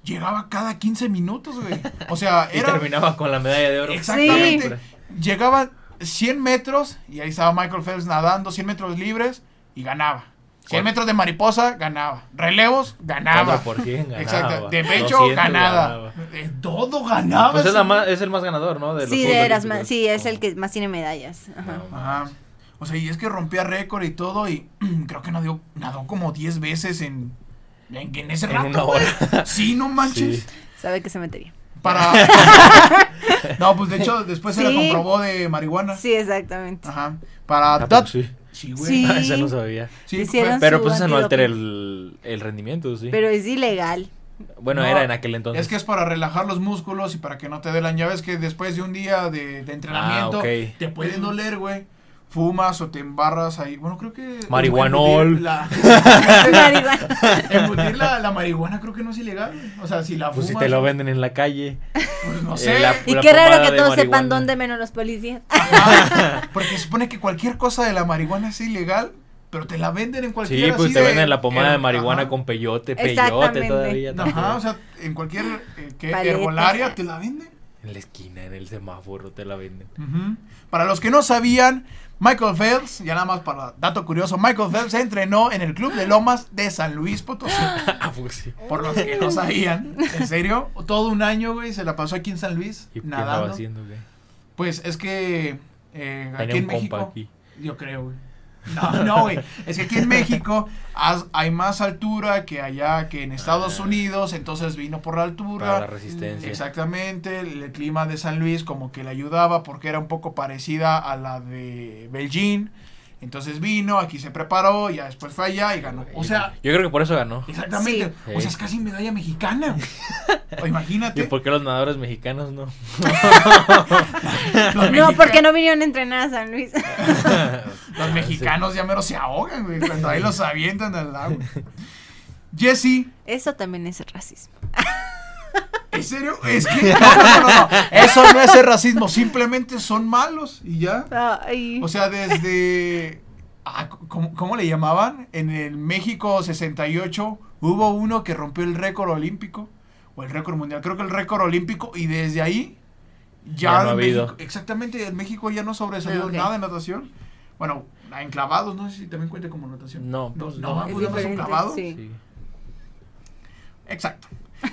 Llegaba cada 15 minutos, güey. O sea, Y era... terminaba con la medalla de oro. Exactamente. Llegaba 100 metros y ahí estaba Michael Phelps nadando 100 metros libres y ganaba. 100 ¿Cuál? metros de mariposa, ganaba. Relevos, ganaba. 4% ganaba. Exacto. De pecho, 200 ganaba. ganaba. De todo ganaba. Pues es, la más- es el más ganador, ¿no? De los Sí, de Olímpicos. ma- sí, es el que más tiene medallas. Ajá. No, Ajá. O sea, y es que rompía récord y todo y *clears throat* creo que nadó, nadó como 10 veces en, en, en ese En rato. una güey. hora. Sí, no manches. Sí. Sabe que se metería. Para... *laughs* no, pues de hecho después se la comprobó de marihuana. Sí, exactamente. Ajá. Para... Ah, pues sí. Sí, güey. Sí. Ah, esa no sabía. Sí, Pero pues eso no altera el, el rendimiento, sí. Pero es ilegal. bueno, No, era en aquel entonces. Es que es para relajar los músculos y para que no te duelan. Ya ves que después de un día de, de entrenamiento Ah, ok. te pueden doler, güey. Fumas o te embarras ahí. Bueno, creo que. Marihuanol. embutir La, *laughs* Marihuana. embutir la, la marihuana creo que no es ilegal. O sea, si la Pues fumas. si te lo venden en la calle. Pues no Eh, sé. la- Y qué raro que todos sepan dónde menos los policías. *laughs* Ajá, porque se supone que cualquier cosa de la marihuana es ilegal, pero te la venden en cualquier Sí, pues así te de- venden la pomada de marihuana ajá. con peyote, peyote todavía. Ajá, o sea, en cualquier eh, herbolaria te la venden. En la esquina, en el semáforo te la venden. Para los que no sabían, Michael Phelps, ya nada más para dato curioso, Michael Phelps se entrenó en el Club de Lomas de San Luis Potosí. *gasps* Ah, pues sí. Por los que no sabían, en serio, todo un año, güey, se la pasó aquí en San Luis, ¿Y qué estaba nadando. haciendo, güey? Pues es que eh, aquí en México, aquí. yo creo, güey. No, no, güey. Es que aquí en México has- hay más altura que allá, que en Estados Ah. Unidos, entonces vino por la altura. Para la resistencia. Exactamente, el, el clima de San Luis como que le ayudaba porque era un poco parecida a la de Beijing. Entonces vino, aquí se preparó, ya después fue allá y ganó. O sea, Yo creo que por eso ganó. exactamente. Sí. O sea, es casi medalla mexicana. O imagínate. ¿Y por qué los nadadores mexicanos no? *laughs* Los, No, porque no vinieron a entrenar a San Luis. *laughs* los mexicanos ya mero se ahogan, güey, cuando ahí los *laughs* avientan al agua. Jesse, Eso también es racismo. ¿en *laughs* serio? Es que no, no, no, no. Eso no es el racismo, simplemente son malos y ya. Ay. O sea, desde. ah, ¿cómo, cómo le llamaban? En el México 68 hubo uno que rompió el récord olímpico. O el récord mundial. Creo que el récord olímpico. Y desde ahí. Ya, Ya no ha. México- exactamente, en México ya no sobresalió Ah, ok. nada en natación. Bueno, en clavados, no sé si también cuenta como natación. No, no, pues no, no. pues sí. Sí. Exacto.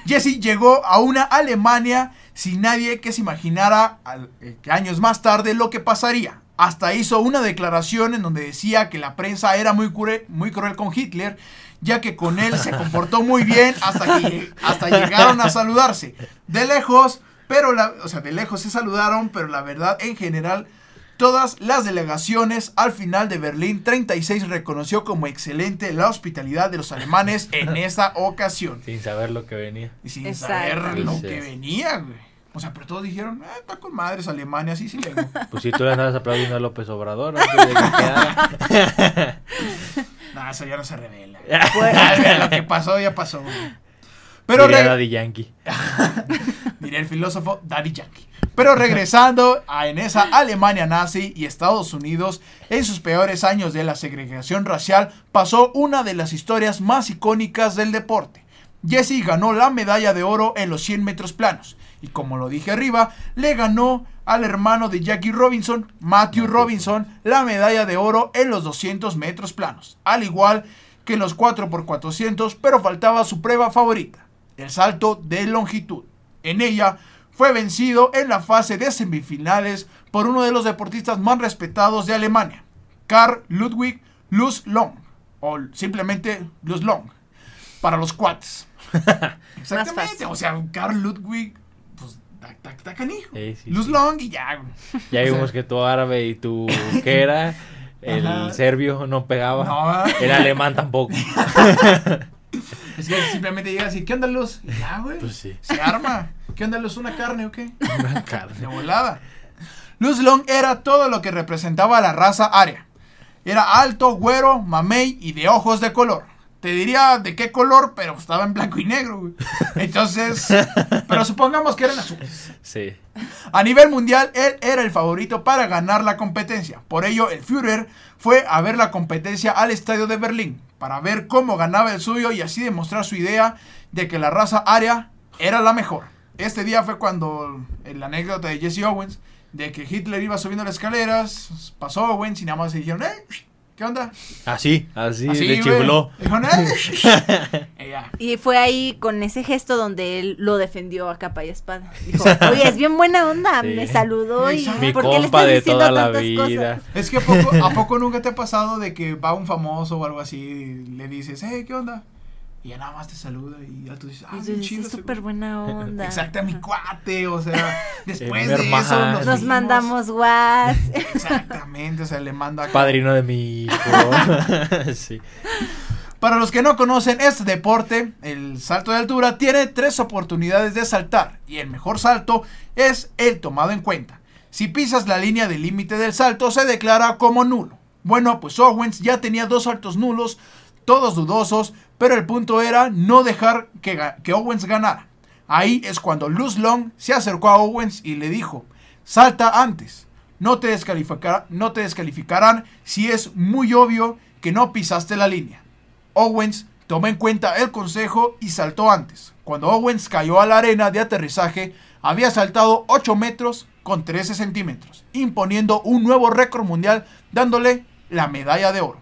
Jesse llegó a una Alemania sin nadie que se imaginara al- eh, que años más tarde lo que pasaría. Hasta hizo una declaración en donde decía que la prensa era muy, cruel, muy cruel con Hitler, ya que con él se comportó muy bien hasta que hasta llegaron a saludarse. De lejos, pero la, o sea, de lejos se saludaron, pero la verdad en general Todas las delegaciones al final de Berlín 36 reconoció como excelente la hospitalidad de los alemanes *laughs* en esa ocasión. Sin saber lo que venía. Y sin Exacto. saber lo que venía, güey. O sea, pero todos dijeron, ah, está con madres Alemania, sí, sí le digo. *laughs* Pues si tú le andabas aplaudiendo a López Obrador. *laughs* No, eso ya no se revela. Pues- lo que pasó, ya pasó, güey. Pero Diría Daddy Yankee. *laughs* diría el filósofo Daddy Yankee. Pero regresando a en esa Alemania nazi y Estados Unidos, en sus peores años de la segregación racial, pasó una de las historias más icónicas del deporte. Jesse ganó la medalla de oro en los 100 metros planos. Y como lo dije arriba, le ganó al hermano de Jackie Robinson, Matthew Matthew. Robinson, la medalla de oro en los 200 metros planos. Al igual que en los 4x400, pero faltaba su prueba favorita, el salto de longitud. En ella fue vencido en la fase de semifinales por uno de los deportistas más respetados de Alemania, Karl Ludwig Luz Long, o simplemente Luz Long, para los cuates. *laughs* Exactamente, o sea, Karl Ludwig, pues, ta, ta canijo. Sí, sí, Luz sí. Long y ya. Ya O sea, vimos que tu árabe y tu que era *laughs* el Ajá. serbio no pegaba. No. El alemán tampoco. *laughs* Simplemente llega así, ¿qué onda Luz? Y ya, güey. Pues sí. Se arma. ¿Qué onda Luz? ¿Una carne o qué? *laughs* Una carne. De volada. Luz Long era todo lo que representaba a la raza aria. Era alto, güero, mamey y de ojos de color. Te diría de qué color, pero estaba en blanco y negro, güey. *laughs* Entonces, pero supongamos que eran azules. Sí. A nivel mundial, él era el favorito para ganar la competencia. Por ello, el Führer fue a ver la competencia al estadio de Berlín para ver cómo ganaba el suyo y así demostrar su idea de que la raza aria era la mejor. Este día fue cuando la anécdota de Jesse Owens de que Hitler iba subiendo las escaleras, pasó Owens y nada más se dijeron, "Eh, ¿qué onda? Así, así, Así, le chifló. *laughs* Y fue ahí con ese gesto donde él lo defendió a capa y espada. Dijo, *laughs* oye, es bien buena onda, Sí. me saludó y. Mi ¿por qué le estás diciendo toda la tantas vida. cosas? Es que ¿a poco, ¿a *laughs* poco nunca te ha pasado de que va un famoso o algo así y le dices, hey, ¿qué onda? Y ya nada más te saluda y ya tú dices, ah, dices, chido. es súper güey". buena onda. Exacto, mi cuate, o sea, *laughs* después de eso nos, mandamos WhatsApp. *laughs* Exactamente, o sea, le mando acá. Padrino de mi hijo. *laughs* sí. Para los que no conocen este deporte, el salto de altura tiene tres oportunidades de saltar y el mejor salto es el tomado en cuenta. Si pisas la línea del límite del salto se declara como nulo. Bueno, pues Owens ya tenía dos saltos nulos, todos dudosos, pero el punto era no dejar que, Owens ganara. Ahí es cuando Luz Long se acercó a Owens y le dijo, salta antes, no te, no te descalificarán si es muy obvio que no pisaste la línea. Owens tomó en cuenta el consejo y saltó antes. Cuando Owens cayó a la arena de aterrizaje, había saltado 8 metros con 13 centímetros, imponiendo un nuevo récord mundial, dándole la medalla de oro.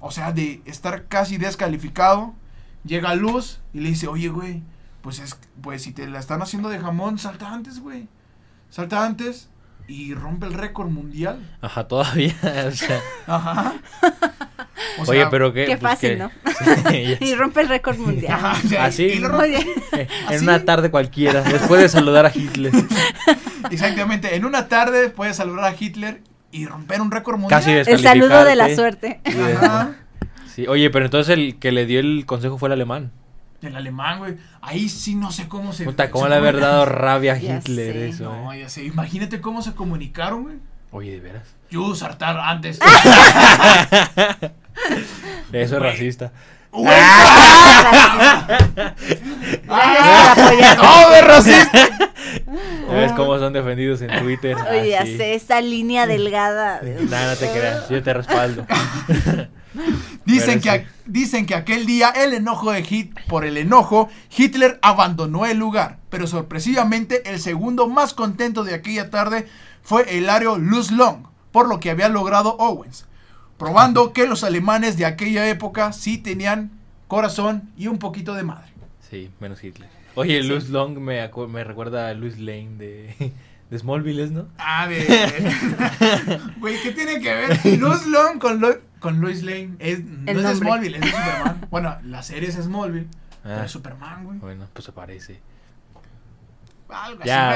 O sea, de estar casi descalificado, llega Luz y le dice, oye, güey, pues, es, pues si te la están haciendo de jamón, salta antes, güey. Salta antes y rompe el récord mundial. Ajá, todavía. *laughs* o sea, Ajá. O oye, pero qué. Qué pues, fácil, que- ¿no? *laughs* *laughs* Y rompe el récord mundial. Ajá, o sea, Así. lo bien. sé. En ¿Así? una tarde cualquiera, después de saludar a Hitler. Exactamente, en una tarde puedes saludar a Hitler y romper un récord mundial. Casi El saludo de la suerte. Ajá. Sí, oye, pero entonces el que le dio el consejo fue el alemán. El alemán, güey. Ahí sí no sé cómo se. Puta, se cómo le haber comunica- dado rabia a Ya Hitler sé. eso, No, eh. ya sé. Imagínate cómo se comunicaron, güey. Oye, de veras. Yo saltar antes. *laughs* Eso es racista. Güey, Ah. ¡Todo es racista! ¿Ves cómo son defendidos en Twitter? Oye, ya Así. sé, esta línea delgada. Nah, no te creas, yo te respaldo. *laughs* Dicen que, dicen que aquel día el enojo de Hit por el enojo, Hitler abandonó el lugar. Pero sorpresivamente el segundo más contento de aquella tarde fue el ario Luz Long, por lo que había logrado Owens. Probando que los alemanes de aquella época sí tenían corazón y un poquito de madre. Sí, menos Hitler. Oye, Luz Long me, me recuerda a Luis Lane de, *laughs* de Smallville, ¿no? Ah, *laughs* de. Güey, ¿qué tiene que ver Luz Long con, Lo- con Lane? Es, no es de. Smallville, es de Superman. *laughs* Bueno, la serie es Smallville, pero Ah, es Superman, güey. bueno, pues se parece. Algo. Ya,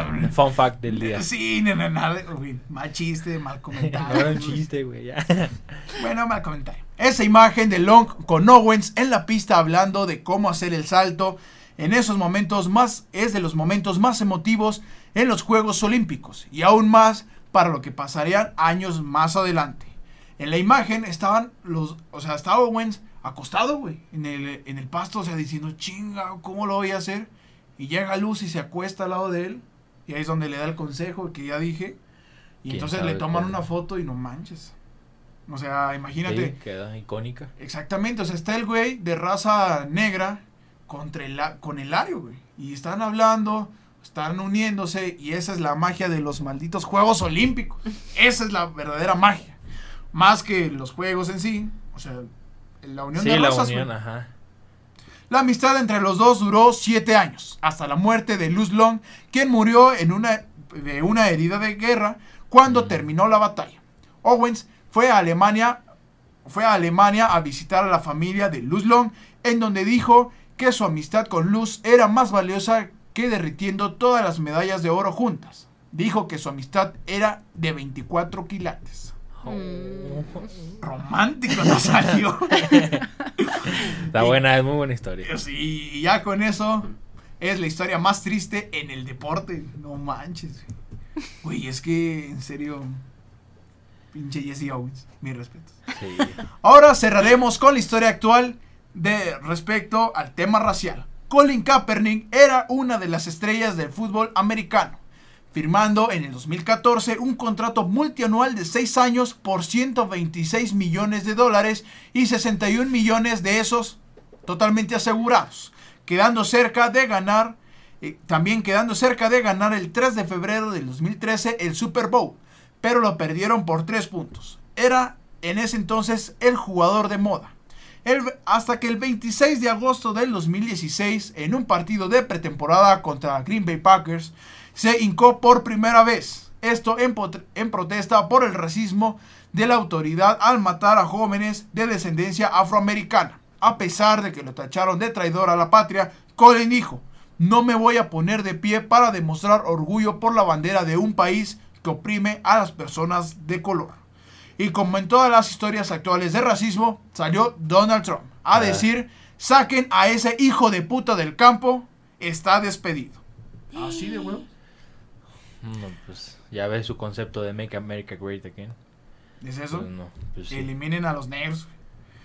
ah, ya, fun fact del día. Sí, no, no, nada. güey, Mal chiste, mal No comentario. era un chiste, güey, ya. *laughs* Bueno, mal comentario. Esa imagen de Long con Owens en la pista hablando de cómo hacer el salto en esos momentos más es de los momentos más emotivos en los Juegos Olímpicos y aún más para lo que pasarían años más adelante. En la imagen estaban los, o sea, estaba Owens acostado, güey, en el, en el pasto, o sea, diciendo, chinga, ¿cómo lo voy a hacer? Y llega Luz y se acuesta al lado de él y ahí es donde le da el consejo que ya dije. Y ¿Quién entonces le toman una foto y no manches. O sea, imagínate. Sí, queda icónica. Exactamente, o sea, está el güey de raza negra contra el, con el ario, güey. Y están hablando, están uniéndose y esa es la magia de los malditos Juegos Olímpicos. Esa es la verdadera magia. Más que los juegos en sí, o sea, la unión Sí, de la unión, ajá. La amistad entre los dos duró siete años, hasta la muerte de Luz Long, quien murió en una, de una herida de guerra cuando terminó la batalla. Owens fue a Alemania, fue a Alemania a visitar a la familia de Luz Long, en donde dijo que su amistad con Luz era más valiosa que derritiendo todas las medallas de oro juntas. Dijo que su amistad era de 24 quilates. Mm. Romántico nos salió. Está buena, es muy buena historia. Y ya con eso es la historia más triste en el deporte. No manches. güey. Güey, es que en serio. Pinche Jesse Owens. Mis respetos. Sí. Ahora cerraremos con la historia actual de respecto al tema racial. Colin Kaepernick era una de las estrellas del fútbol americano, firmando en el 2014 un contrato multianual de 6 años por 126 millones de dólares y 61 millones de esos totalmente asegurados, quedando cerca de ganar, eh, también quedando cerca de ganar el 3 de febrero del 2013 el Super Bowl, pero lo perdieron por 3 puntos. Era en ese entonces el jugador de moda. Hasta que el 26 de agosto del 2016, en un partido de pretemporada contra Green Bay Packers, se hincó por primera vez. Esto en, en protesta por el racismo de la autoridad al matar a jóvenes de descendencia afroamericana. A pesar de que lo tacharon de traidor a la patria, Colin dijo, no me voy a poner de pie para demostrar orgullo por la bandera de un país que oprime a las personas de color. Y como en todas las historias actuales de racismo, salió Donald Trump a decir, saquen a ese hijo de puta del campo, está despedido. Así de huevo. No, pues ya ves su concepto de Make America Great Again. ¿Es eso? Pues no, pues sí. Eliminen a los negros,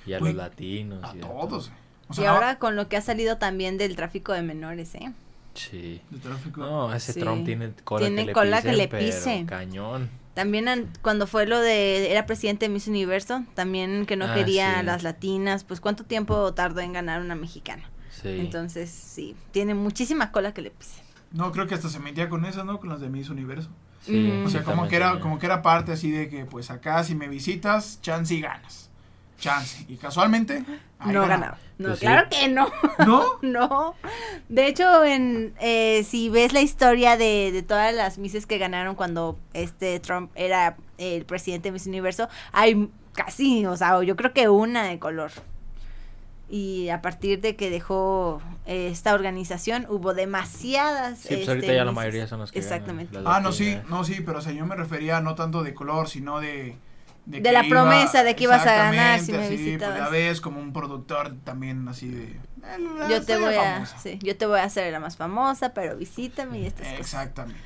Y a los latinos. a y todos. O y ahora con lo que ha salido también del tráfico de menores, ¿eh? Sí. de tráfico. No, ese Sí. Trump tiene cola Tiene que le cola pisen, que le pero pisen. cañón. También an- cuando fue lo de, era presidente de Miss Universo, también que no Ah, quería sí. a las latinas, pues cuánto tiempo tardó en ganar una mexicana. Sí. Entonces, sí, tiene muchísima cola que le pise. No, creo que hasta se metía con esas, ¿no? Con las de Miss Universo. Sí, Mm. O sí, sea, como que, era, como que era parte así de que, pues acá si me visitas, chance y ganas. Chance. Y casualmente, ahí no ganaba. ganaba. No, Pues sí. claro que no. *laughs* ¿No? *laughs* No. De hecho, en eh, si ves la historia de, de todas las Misses que ganaron cuando este Trump era el presidente de Miss Universo, hay casi, o sea, yo creo que una de color. Y a partir de que dejó eh, esta organización, hubo demasiadas. Sí, pues este, ahorita ya la mayoría son las que Exactamente. las Ah, no, sí, no, sí, pero o sea, yo me refería no tanto de color, sino de... De la promesa de que ibas a ganar si me así, visitabas. Pues ya ves, como un productor también así de... eh, Yo te voy a, sí, yo te voy a hacer la más famosa, pero visítame y estas cosas. Exactamente.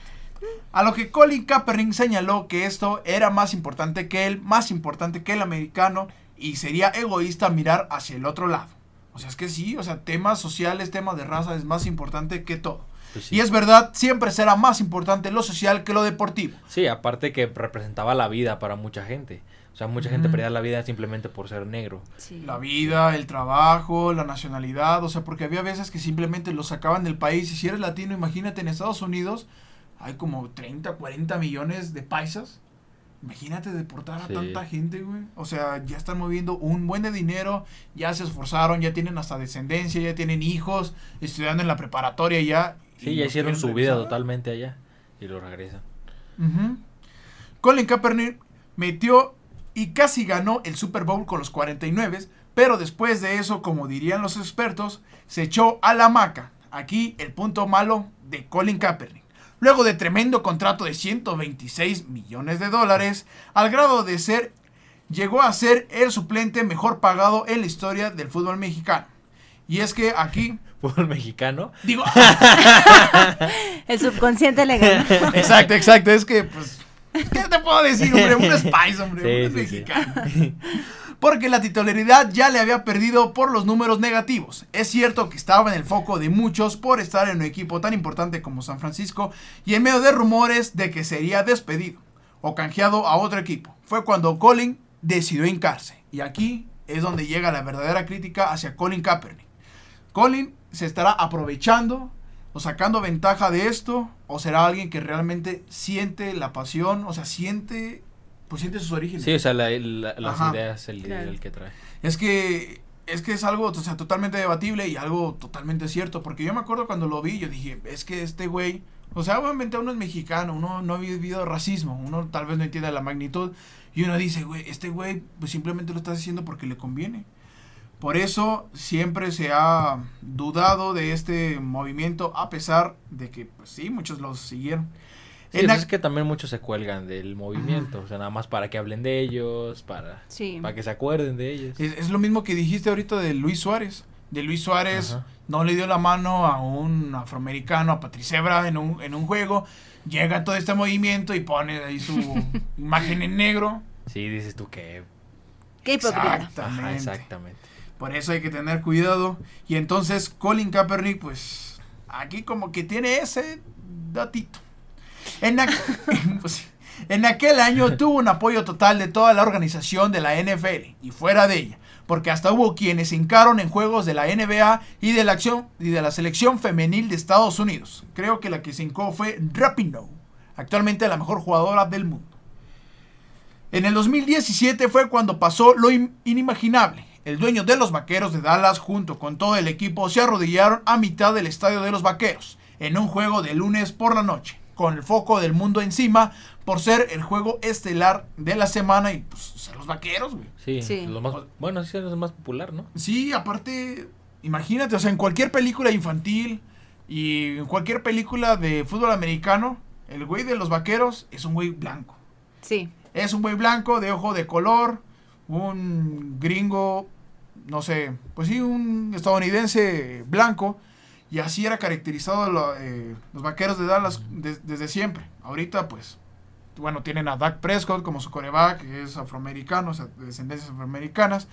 A lo que Colin Kaepernick señaló que esto era más importante que él, más importante que el americano, y sería egoísta mirar hacia el otro lado. O sea, es que sí, o sea, temas sociales, temas de raza es más importante que todo. Pues sí. Y es verdad, siempre será más importante lo social que lo deportivo. Sí, aparte que representaba la vida para mucha gente. O sea, mucha gente perdía la vida simplemente por ser negro. Sí. La vida, el trabajo, la nacionalidad, o sea, porque había veces que simplemente los sacaban del país. Y si eres latino, imagínate en Estados Unidos, hay como 30, 40 millones de paisas. Imagínate deportar a Sí. tanta gente, güey. O sea, ya están moviendo un buen de dinero, ya se esforzaron, ya tienen hasta descendencia, ya tienen hijos, estudiando en la preparatoria ya. y Sí, ya los hicieron su vida totalmente allá. Y lo regresan. Colin Kaepernick metió y casi ganó el Super Bowl con los 49, pero después de eso, como dirían los expertos, se echó a la hamaca. Aquí el punto malo de Colin Kaepernick. Luego de tremendo contrato de 126 millones de dólares, al grado de ser, llegó a ser el suplente mejor pagado en la historia del fútbol mexicano. Y es que aquí, *laughs* Fútbol mexicano. digo, *laughs* El subconsciente le ganó. *laughs* Exacto, exacto. Es que, pues, ¿qué te puedo decir, hombre? Un Spice, hombre. Sí, un sí, sí. Porque la titularidad ya le había perdido por los números negativos. Es cierto que estaba en el foco de muchos por estar en un equipo tan importante como San Francisco y en medio de rumores de que sería despedido o canjeado a otro equipo. Fue cuando Colin decidió hincarse. Y aquí es donde llega la verdadera crítica hacia Colin Kaepernick. Colin se estará aprovechando o sacando ventaja de esto o será alguien que realmente siente la pasión, o sea, siente pues siente sus orígenes. Sí, o sea, la- la- las Ajá. ideas, el, Claro. el que trae. Es que es que es algo o sea, totalmente debatible y algo totalmente cierto, porque yo me acuerdo cuando lo vi, yo dije, es que este güey, o sea, obviamente uno es mexicano, uno no ha vivido racismo, uno tal vez no entiende la magnitud y uno dice, güey, este güey pues simplemente lo está haciendo porque le conviene. Por eso siempre se ha dudado de este movimiento a pesar de que pues sí, muchos lo siguieron. Sí, En pues es que también muchos se cuelgan del movimiento. O sea, nada más para que hablen de ellos, para, Sí. para que se acuerden de ellos. Es, es lo mismo que dijiste ahorita de Luis Suárez. De Luis Suárez Ajá. no le dio la mano a un afroamericano, a Patricia Ebra en un, en un juego. Llega todo este movimiento y pone ahí su *laughs* imagen en negro. Sí, dices tú que... Qué hipócrita. Exactamente. Ajá, exactamente. Por eso hay que tener cuidado. Y entonces Colin Kaepernick, pues aquí como que tiene ese datito. *laughs* Pues. En aquel año tuvo un apoyo total de toda la organización de la NFL y fuera de ella, porque hasta hubo quienes hincaron en juegos de la NBA y de la y de la selección femenil de Estados Unidos. Creo que la que se hincó fue Rapinoe, actualmente la mejor jugadora del mundo. En el 2017 fue cuando pasó lo in- inimaginable. el dueño de los Vaqueros de Dallas junto con todo el equipo se arrodillaron a mitad del estadio de los Vaqueros en un juego de lunes por la noche, con el foco del mundo encima por ser el juego estelar de la semana y pues ser los Vaqueros, güey. Sí, Sí. Lo más, bueno, sí es lo más popular, ¿no? Sí, aparte, imagínate, o sea, en cualquier película infantil y en cualquier película de fútbol americano, el güey de los Vaqueros es un güey blanco. Sí. Es un güey blanco, de ojo de color, un gringo, no sé, pues sí, un estadounidense blanco. Y así era caracterizado lo- eh, los vaqueros de Dallas de- desde siempre. Ahorita, pues, bueno, tienen a Dak Prescott como su coreback, que es afroamericano, o sea, de descendencias afroamericanas.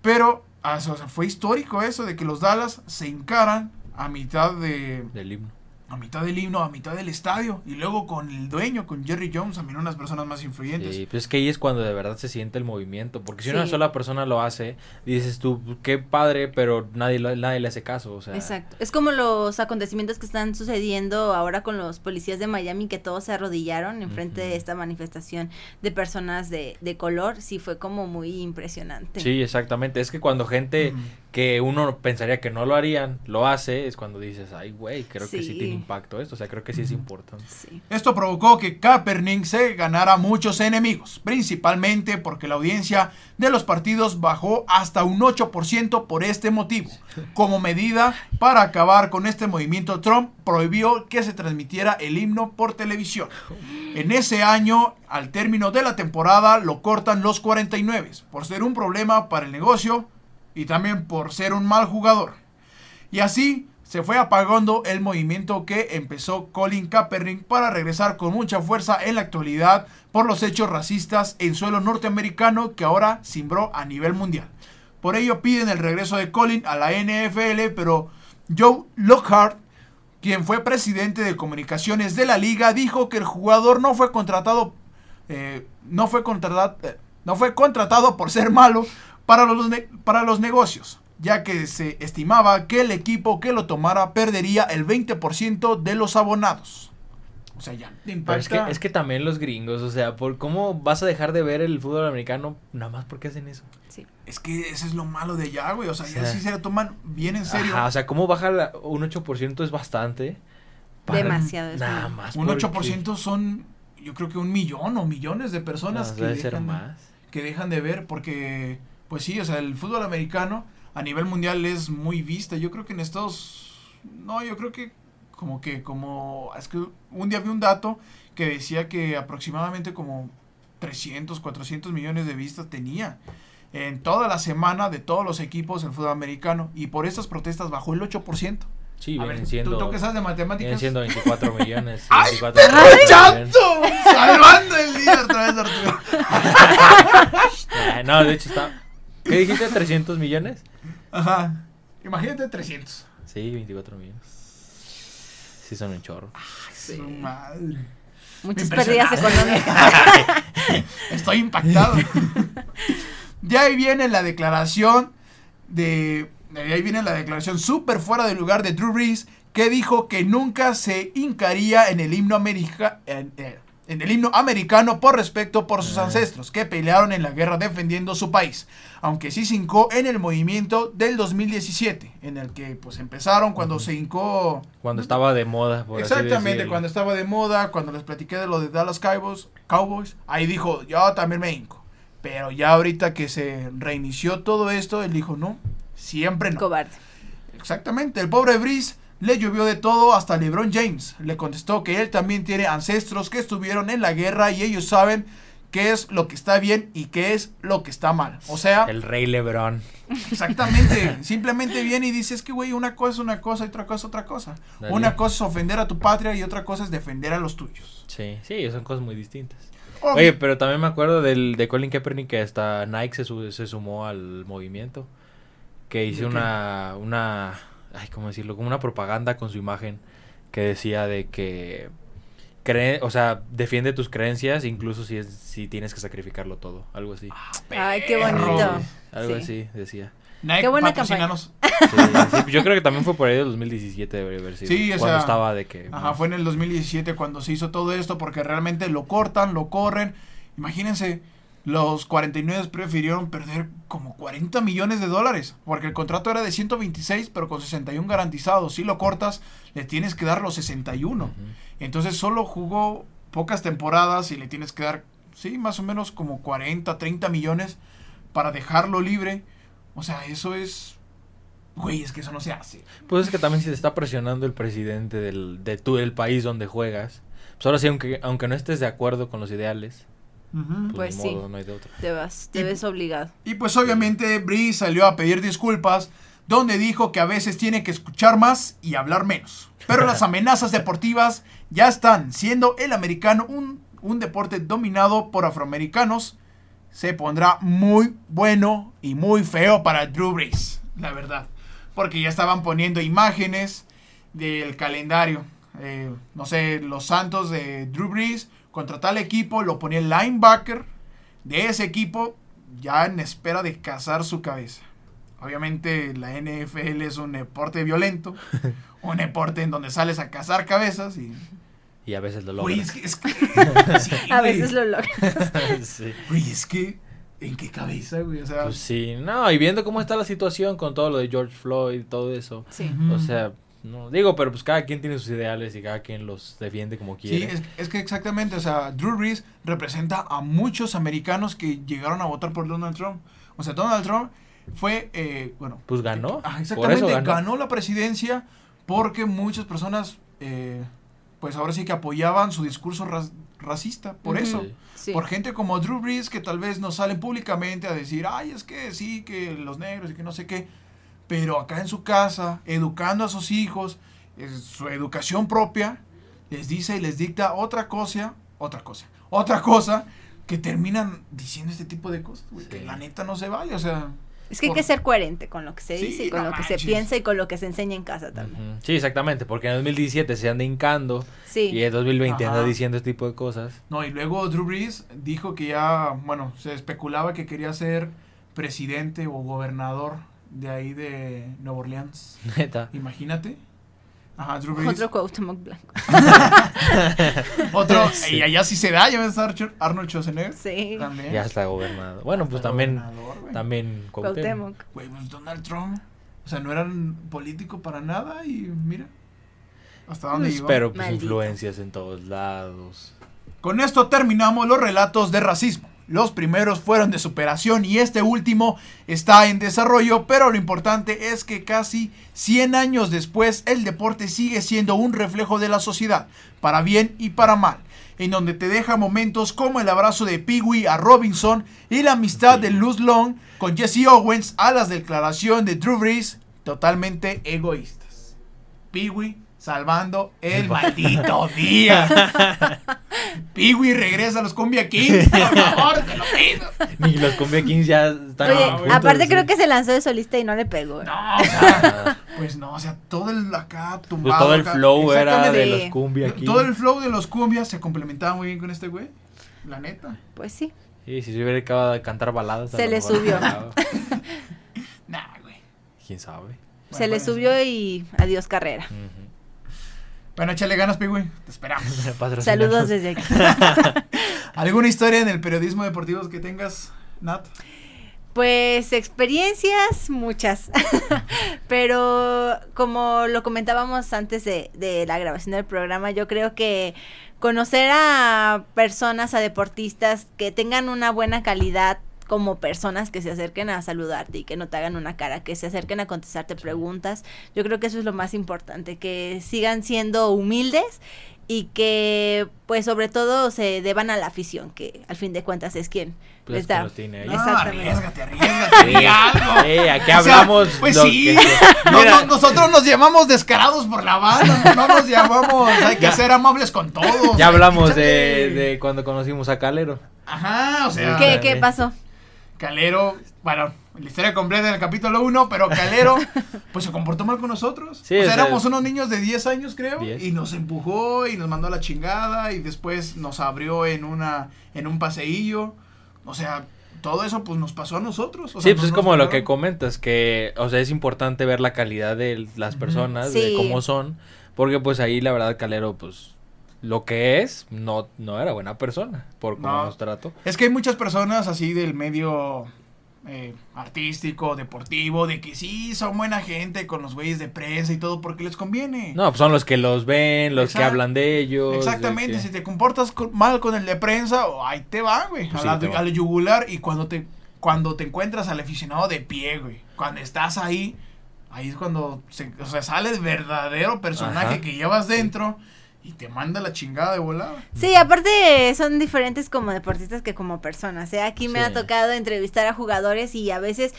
Pero, ah, o sea, fue histórico eso de que los Dallas se encaran a mitad de, Del himno. A mitad del himno, a mitad del estadio. Y luego con el dueño, con Jerry Jones, también unas personas más influyentes. Sí, pues es que ahí es cuando de verdad se siente el movimiento. Porque si Sí. una sola persona lo hace, dices tú, qué padre, pero nadie, lo- nadie le hace caso. O sea, Exacto. Es como los acontecimientos que están sucediendo ahora con los policías de Miami que todos se arrodillaron enfrente de esta manifestación de personas de, de color. Sí, fue como muy impresionante. Sí, exactamente. Es que cuando gente. Que uno pensaría que no lo harían, lo hace, es cuando dices, ay, güey, creo que sí tiene impacto esto. O sea, creo que sí es importante. Sí. Esto provocó que Kaepernick se ganara muchos enemigos, principalmente porque la audiencia de los partidos bajó hasta un 8% por este motivo. Como medida para acabar con este movimiento, Trump prohibió que se transmitiera el himno por televisión. En ese año, al término de la temporada, lo cortan los 49 por ser un problema para el negocio y también por ser un mal jugador. Y así se fue apagando el movimiento que empezó Colin Kaepernick para regresar con mucha fuerza en la actualidad por los hechos racistas en suelo norteamericano que ahora cimbró a nivel mundial. Por ello piden el regreso de Colin a la NFL, pero Joe Lockhart, quien fue presidente de comunicaciones de la liga, dijo que el jugador no fue contratado, eh, no fue contratado, no fue contratado por ser malo para los, ne- para los negocios, ya que se estimaba que el equipo que lo tomara perdería el 20% de los abonados. O sea, ya Pero impacta. es que, es que también los gringos, o sea, por ¿cómo vas a dejar de ver el fútbol americano nada más porque hacen eso? Sí. Es que eso es lo malo de allá, güey. O sea, O ya sea, sí se lo toman bien en serio. Ajá, o sea, ¿cómo bajar la- un 8% es bastante? Demasiado, Nada más. un porque- 8% son, yo creo que un millón o millones de personas No, que, debe ser dejan, más. que dejan de ver porque, pues sí, o sea, el fútbol americano a nivel mundial es muy vista. Yo creo que en Estados... No, yo creo que como que, como... Es que un día vi un dato que decía que aproximadamente como 300, 400 millones de vistas tenía en toda la semana de todos los equipos el fútbol americano y por estas protestas bajó el 8%. Sí, A vienen ver, siendo, ¿tú, tú que sabes de matemáticas? vienen siendo 24 millones. *laughs* ¡Ay, 24 perro millones. chato! Salvando el día otra vez, Arturo. *laughs* No, de hecho está... ¿Qué dijiste? ¿300 millones? Ajá. Imagínate 300. Sí, 24 millones. Sí, son un chorro. Sí. Su madre. Muchas pérdidas económicas. *laughs* Estoy impactado. *laughs* de ahí viene la declaración de. De ahí viene la declaración súper fuera de lugar de Drew Brees, que dijo que nunca se hincaría en el himno america- en, eh, en el himno americano por respeto por sus Ah. ancestros que pelearon en la guerra defendiendo su país, aunque sí se hincó en el movimiento del 2017, en el que pues empezaron cuando se hincó Cuando estaba de moda, por Exactamente, cuando estaba de moda, cuando les platiqué de lo de Dallas Cowboys, Cowboys, ahí dijo, yo también me hinco. Pero ya ahorita que se reinició todo esto, él dijo, no, siempre no. Cobarde. Exactamente, el pobre Breeze le llovió de todo hasta LeBron James. Le contestó que él también tiene ancestros que estuvieron en la guerra y ellos saben qué es lo que está bien y qué es lo que está mal. O sea, El rey Lebron. exactamente, *laughs* simplemente viene y dice, es que güey, una cosa es una cosa y otra cosa es otra cosa. Dale. Una cosa es ofender a tu patria y otra cosa es defender a los tuyos. Sí, sí, son cosas muy distintas. Obvio. Oye, pero también me acuerdo del, de Colin Kaepernick que hasta Nike se, se sumó al movimiento. Que hizo una, una, ay, ¿cómo decirlo? Como una propaganda con su imagen que decía de que, cree, o sea, defiende tus creencias incluso si, es, si tienes que sacrificarlo todo. Algo así. Ay, qué bonito. Algo Sí. así decía. Nike, Qué buena patrocínanos. Sí, sí, yo creo que también fue por ahí del 2017 debería haber sido. Sí, o cuando sea, estaba de que... Ajá, fue en el 2017 cuando se hizo todo esto porque realmente lo cortan, lo corren. Imagínense, los 49 prefirieron perder como 40 millones de dólares, porque el contrato era de 126, pero con 61 garantizados. Si lo cortas, le tienes que dar los 61. Entonces solo jugó pocas temporadas y le tienes que dar, sí, más o menos como 40, 30 millones para dejarlo libre. O sea, eso es... Güey, es que eso no se hace. Pues es que también si te está presionando el presidente del, de tu, el país donde juegas, pues ahora sí, aunque, aunque no estés de acuerdo con los ideales, pues, sí, no hay de otra. Te vas, te ves obligado. Y pues obviamente Brie salió a pedir disculpas, donde dijo que a veces tiene que escuchar más y hablar menos. Pero las *laughs* amenazas deportivas ya están, siendo el americano un, un deporte dominado por afroamericanos, se pondrá muy bueno y muy feo para Drew Brees, la verdad. Porque ya estaban poniendo imágenes del calendario. Eh, no sé, los Santos de Drew Brees contra tal equipo, lo ponía el linebacker de ese equipo ya en espera de cazar su cabeza. Obviamente la NFL es un deporte violento, *laughs* un deporte en donde sales a cazar cabezas y... Y a veces lo logras. *laughs* *laughs* a veces lo logras. sí. es que... ¿En qué cabeza, güey? O sea... Pues sí, no, y viendo cómo está la situación con todo lo de George Floyd y todo eso. Sí. O sea, no, digo, pero pues cada quien tiene sus ideales y cada quien los defiende como quiere. Sí, es, que exactamente, o sea, Drew Brees representa a muchos americanos que llegaron a votar por Donald Trump. O sea, Donald Trump fue, eh, bueno... Pues ganó. Ah, exactamente, ganó. la presidencia porque muchas personas, eh, pues ahora sí que apoyaban su discurso racista, por eso. Por gente como Drew Brees que tal vez no salen públicamente a decir, ay, es que sí, que los negros y que no sé qué pero acá en su casa, educando a sus hijos, su educación propia, les dice y les dicta otra cosa, otra cosa, otra cosa, que terminan diciendo este tipo de cosas, que la neta no se vale, o sea... Es que hay que ser coherente con lo que se dice y con lo que se piensa y con lo que se enseña en casa también. Sí, exactamente, porque en 2017 se anda hincando y en 2020 anda diciendo este tipo de cosas. No, y luego Drew Brees dijo que ya, bueno, se especulaba que quería ser presidente o gobernador de ahí de Nueva Orleans. *laughs* Neta. Imagínate. Ajá, Drew Brees. Otro Cuauhtémoc Blanco. *laughs* Otro, *laughs* y allá sí se da, ya estar Arnold Schwarzenegger. Sí. También. Ya está gobernado. Bueno, pues también, también Cuauhtémoc. Güey, pues Donald Trump, o sea, no eran político para nada y mira, hasta dónde pues, Pero pues influencias en todos lados. Con esto terminamos los relatos de racismo. Los primeros fueron de superación y este último está en desarrollo, pero lo importante es que casi 100 años después el deporte sigue siendo un reflejo de la sociedad, para bien y para mal, en donde te deja momentos como el abrazo de Peewee a Robinson y la amistad de Luz Long con Jesse Owens a las declaraciones de Drew Brees totalmente egoístas. Peewee salvando el maldito *laughs* día. Piwi regresa a los Cumbia Kings, por favor, te lo pido. Ni los Cumbia Kings ya están. Oye, aparte creo que se lanzó de solista y no le pegó. No, o sea, pues no, o sea, todo el acá tumbado. Pues todo el flow era de los Cumbia Kings. Todo el flow de los Cumbia se complementaba muy bien con este güey. La neta. Pues sí. Sí, si se hubiera acabado de cantar baladas. Se le subió. *laughs* nah, güey. ¿Quién sabe? se le subió y adiós carrera. Bueno, échale ganas, Pigui. Te esperamos. *laughs* Saludos desde aquí. *laughs* ¿Alguna historia en el periodismo deportivo que tengas, Nat? Pues experiencias, muchas. *laughs* Pero como lo comentábamos antes de, de, la grabación del programa, yo creo que conocer a personas, a deportistas que tengan una buena calidad como personas que se acerquen a saludarte y que no te hagan una cara, que se acerquen a contestarte preguntas. Yo creo que eso es lo más importante, que sigan siendo humildes y que pues sobre todo se deban a la afición, que al fin de cuentas es quien pues. Tiene no, arriesgate, *laughs* arriesgate, algo. aquí hablamos. pues sí, *laughs* nosotros nos llamamos descarados por la banda, no nos llamamos, hay que ser amables con todos. Ya hablamos de, de, cuando conocimos a Calero. Ajá, o sea. ¿Qué, qué pasó? Calero, bueno, la historia completa en el capítulo 1, pero Calero, *laughs* pues se comportó mal con nosotros. o sea, éramos unos niños de 10 años, creo, y nos empujó y nos mandó a la chingada y después nos abrió en una en un paseillo. O sea, todo eso pues nos pasó a nosotros. sí, pues es como lo que comentas, que, o sea, es importante ver la calidad de las personas, de cómo son, porque pues ahí la verdad Calero, pues lo que es, no, no era buena persona, por cómo No. nos trató. Es que hay muchas personas así del medio eh, artístico, deportivo, de que sí son buena gente con los güeyes de prensa y todo porque les conviene. No, pues son los que los ven, los que hablan de ellos. de Exactamente, que- si te comportas con- mal con el de prensa, oh, ahí te va, güey, a Sí, la- te va. al yugular y cuando te cuando te encuentras al aficionado de pie, güey, cuando estás ahí, ahí es cuando se, o sea, sale el verdadero personaje Ajá. que llevas dentro y te manda la chingada de volada. Sí, aparte son diferentes como deportistas que como personas. ¿eh? Aquí me Sí. ha tocado entrevistar a jugadores y a veces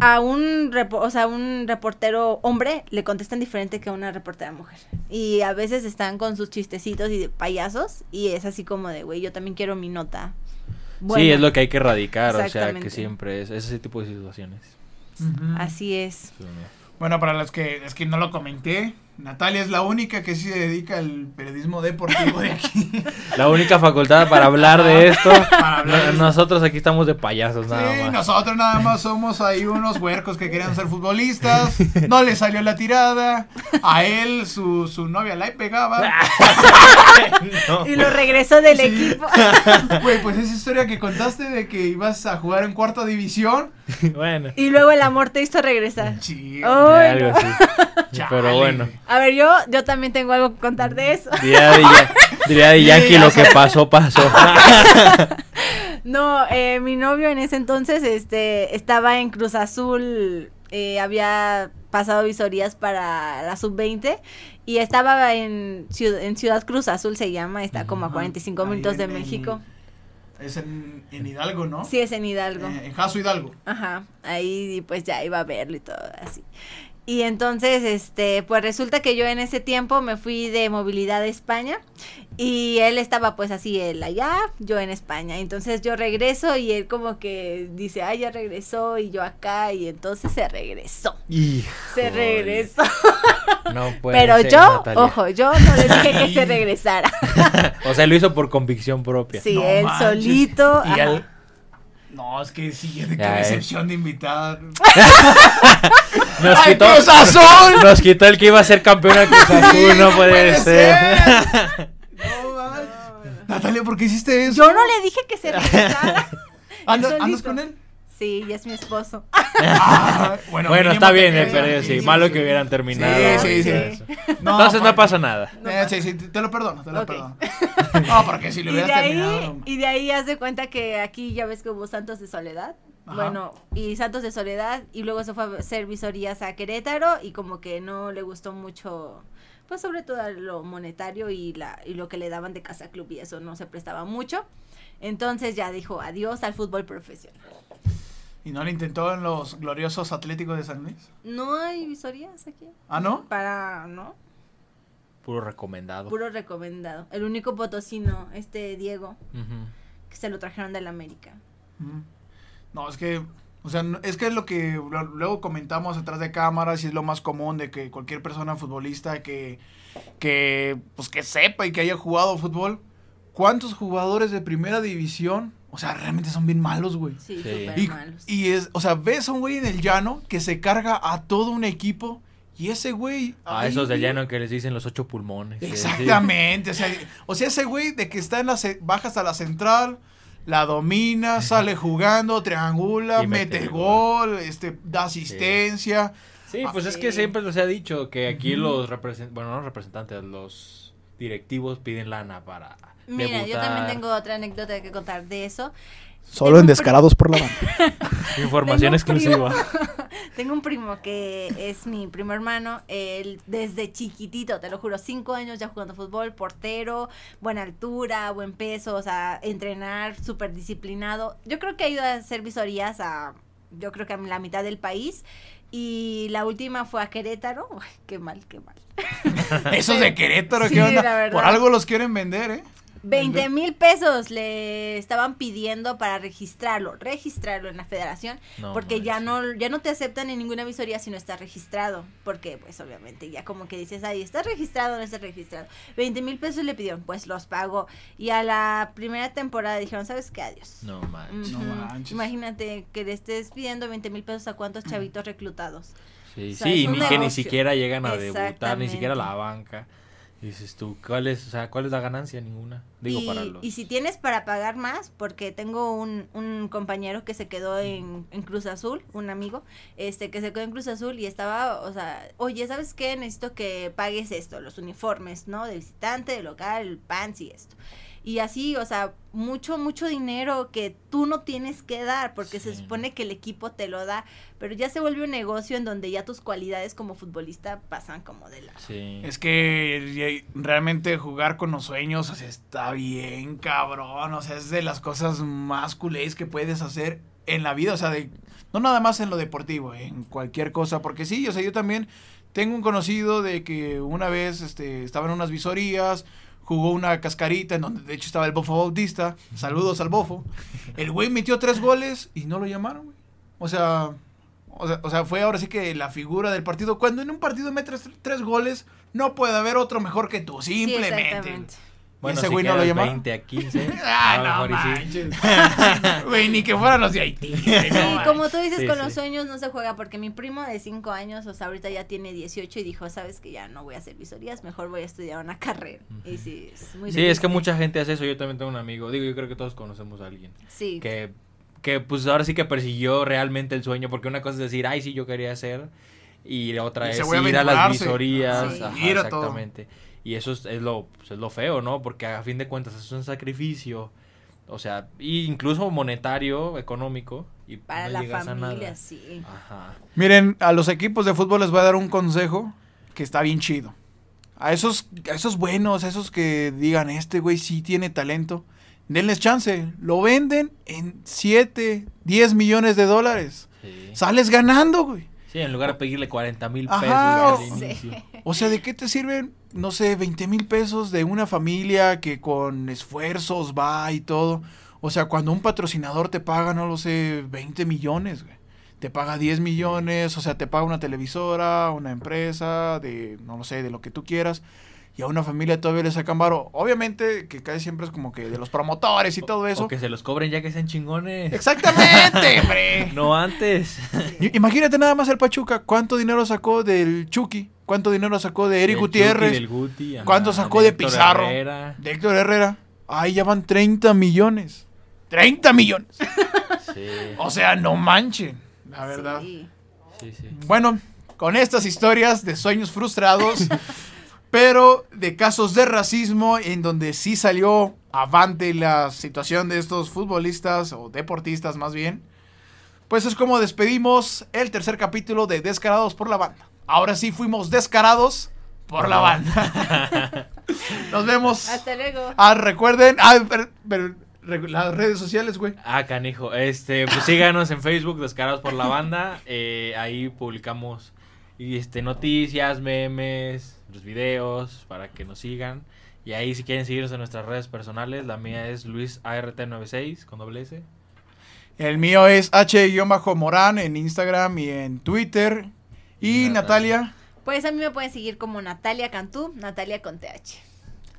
a un, o sea, un reportero hombre le contestan diferente que a una reportera mujer. Y a veces están con sus chistecitos y de payasos y es así como de, güey, yo también quiero mi nota. Sí, buena". es lo que hay que erradicar, o sea, que siempre es, es ese tipo de situaciones. Así es. Bueno, para los que es que no lo comenté, Natalia es la única que sí se dedica al periodismo deportivo de aquí. *laughs* La única facultad para hablar de esto, Para hablar de no- nosotros aquí estamos de payasos nada Sí, más. nosotros nada más somos ahí unos huercos que querían ser futbolistas. No le salió la tirada. A él su, su novia la pegaba. *laughs* No. Y lo regresó del Sí. equipo. *laughs* Güey, pues esa historia que contaste de que ibas a jugar en cuarta división. Bueno, Y luego el amor te hizo regresar. Sí. Oh. Algo así. Pero bueno. A ver, yo, yo también tengo algo que contar de eso. diría de, Ya- diría de *laughs* Yankee ya lo que *laughs* pasó, pasó. *laughs* No, eh, mi novio en ese entonces este, estaba en Cruz Azul, eh, había pasado visorías para la sub-20 y estaba en, Ciud- en Ciudad Cruz Azul, se llama, está como a Ajá, 45 ahí minutos en- de en- México. Es en, en Hidalgo, ¿no? Sí, es en Hidalgo. Eh, en Jaso Hidalgo. Ajá, ahí pues ya iba a verlo y todo así. Y entonces, este, pues resulta que yo en ese tiempo me fui de movilidad a España y él estaba pues así, él allá, yo en España. Entonces yo regreso y él como que dice, ay, ya regresó y yo acá y entonces se regresó. Se regresó. *laughs* No puede Pero ser, yo, Natalia. ojo, yo no le dije que se *laughs* regresara. O sea, lo hizo por convicción propia. Sí, No él manches. solito. Y. No, es que sí, de qué Ya, eh. decepción de invitar. *laughs* Nos ¡Ay, quitó, Cruz Azul! nos quitó el que iba a ser campeón al Cruz Azul, no puede ser. *laughs* No, manches. Natalia, ¿por qué hiciste eso? Yo no le dije que se *laughs* regresara. ¿Andas, solito. ¿Andas con él? Sí, ya es mi esposo. *laughs* Ah, bueno, Bueno, está bien, eh, pero sí, sí, malo sí. que hubieran terminado. Sí, sí, sí. No, Entonces no pasa nada. Eh, sí, sí, te lo perdono, te lo perdono. *laughs* No, porque si lo Y de, hubieras ahí, terminado. y de ahí haz de cuenta que aquí ya ves que hubo Santos de Soledad. Ajá. Bueno, y Santos de Soledad, y luego se fue a hacer visorías a Querétaro, y como que no le gustó mucho, pues sobre todo lo monetario y, la, y lo que le daban de casa club, y eso no se prestaba mucho. Entonces ya dijo adiós al fútbol profesional. ¿Y no lo intentó en los gloriosos Atléticos de San Luis? No hay visorías aquí. ¿Ah, no? Para, ¿no? Puro recomendado. Puro recomendado. El único potosino, este Diego, que se lo trajeron del América. Mm. No, es que, o sea, es que es lo que lo- luego comentamos detrás de cámaras y es lo más común de que cualquier persona futbolista que, que, pues que sepa y que haya jugado fútbol, ¿cuántos jugadores de primera división, o sea, realmente son bien malos, güey? Sí, Sí. súper malos. y es, o sea, ves a un güey en el llano que se carga a todo un equipo y ese güey... A ahí, esos del llano que les dicen los ocho pulmones. sí. Exactamente, o sea, o sea, ese güey de que está en la baja hasta la central, la domina, sale jugando, triangula, Y mete gol, este da asistencia. Sí, pues es que siempre se ha dicho que aquí los representantes, bueno, no los representantes, los directivos piden lana para Mira, yo también tengo otra anécdota que contar de eso. Solo Tengo en Descarados por la Banda. *laughs* Información Tengo un primo- exclusiva. *laughs* Tengo un primo que es mi primo hermano, él desde chiquitito, te lo juro, cinco años ya jugando fútbol, portero, buena altura, buen peso, o sea, entrenar, súper disciplinado. Yo creo que ha ido a hacer visorías a, yo creo que a la mitad del país. Y la última fue a Querétaro. *laughs* Uy, qué mal, qué mal. Esos de Querétaro, Sí, ¿qué onda? Por algo los quieren vender, ¿eh? 20 mil pesos le estaban pidiendo para registrarlo, registrarlo en la federación, No porque ya no, ya no te aceptan en ninguna visoría si no estás registrado, porque pues obviamente ya como que dices, ahí estás registrado o no estás registrado. 20 mil pesos le pidieron, pues los pagó. Y a la primera temporada dijeron, ¿sabes qué? Adiós. No manches. No Ujú. manches. Imagínate que le estés pidiendo 20 mil pesos a cuántos chavitos reclutados. Sí, O sea, sí, ni que ni siquiera llegan a debutar, ni siquiera a la banca. Y dices tú, ¿cuál es, o sea, ¿cuál es la ganancia? Ninguna. Digo, y, para los... y si tienes para pagar más, porque tengo un, un compañero que se quedó en, en, Cruz Azul, un amigo, este que se quedó en Cruz Azul y estaba, o sea, oye, ¿sabes qué? Necesito que pagues esto, los uniformes, ¿no? De visitante, de local, el pants y esto. Y así, o sea, mucho, mucho dinero que tú no tienes que dar, porque sí. se supone que el equipo te lo da, pero ya se vuelve un negocio en donde ya tus cualidades como futbolista pasan como de lado. Sí. Es que realmente jugar con los sueños, o sea, está bien cabrón, o sea, es de las cosas más culés que puedes hacer en la vida, o sea, de, no nada más en lo deportivo, en cualquier cosa, porque sí, o sea, yo también tengo un conocido de que una vez este, estaba en unas visorías, jugó una cascarita en donde de hecho estaba el Bofo Bautista. Saludos al Bofo. El güey metió tres goles y no lo llamaron, güey. O sea, o sea, o sea, fue ahora sí que la figura del partido. Cuando en un partido metes tres, tres goles, no puede haber otro mejor que tú, simplemente. Sí, bueno, ese si güey no lo llamaron. 20 a 15. *laughs* ah, no manches. Güey, ni que fueran los de Haití. *laughs* Sí, como tú dices, Sí, con sí. los sueños no se juega, porque mi primo de 5 años, o sea, ahorita ya tiene 18 y dijo, sabes que ya no voy a hacer visorías, mejor voy a estudiar una carrera. Y sí, es muy Sí, es que mucha gente hace eso. Yo también tengo un amigo. Digo, yo creo que todos conocemos a alguien. Sí, Que, que pues ahora sí que persiguió realmente el sueño. Porque una cosa es decir, ay, sí, yo quería hacer. Y la otra Y es a ir a las visorías. Sí. ajá, Ir a todo. Y eso es, es lo, pues, es lo feo, ¿no? Porque a fin de cuentas es un sacrificio. O sea, incluso monetario, económico. Y para no la llegas a nada. familia, sí. Ajá. Miren, a los equipos de fútbol les voy a dar un consejo que está bien chido. A esos, a esos buenos, a esos que digan, este güey sí tiene talento, denles chance. Lo venden en 7, 10 millones de dólares. Sí. Sales ganando, güey. Sí, en lugar de pedirle 40 mil pesos Ajá, al o- inicio. O sea, ¿de qué te sirven, no sé, 20 mil pesos de una familia que con esfuerzos va y todo? O sea, cuando un patrocinador te paga, no lo sé, 20 millones. Te paga 10 millones, o sea, te paga una televisora, una empresa, de, no lo sé, de lo que tú quieras. Y a una familia todavía le sacan varo. Obviamente, que casi siempre es como que de los promotores y todo eso. O que se los cobren ya que sean chingones. Exactamente, *laughs* hombre. No antes. Imagínate nada más el Pachuca, cuánto dinero sacó del Chucky, cuánto dinero sacó de Eric Del Gutiérrez, Chucky, del Guti, ajá, ¿Cuánto sacó de Héctor Pizarro? Herrera. de Héctor Herrera. Ahí ya van 30 millones. 30 millones. Sí, O sea, no manchen, la verdad. Sí. sí, sí. Bueno, con estas historias de sueños frustrados, *laughs* pero de casos de racismo en donde sí salió avante la situación de estos futbolistas o deportistas más bien, pues es como despedimos el tercer capítulo de Descarados por la banda. Ahora sí fuimos descarados por la banda. *laughs* Nos vemos. Hasta luego. Ah, recuerden, ah, pero- las redes sociales, güey. Ah, canijo. Este, pues síganos en Facebook, Descarados por la Banda. Eh, ahí publicamos y, este, noticias, memes, los videos para que nos sigan. Y ahí si quieren seguirnos en nuestras redes personales, la mía es LuisART96 con doble S. El mío es H-Morán en Instagram y en Twitter. Y Natalia. Natalia. Pues a mí me pueden seguir como Natalia Cantú, Natalia con TH.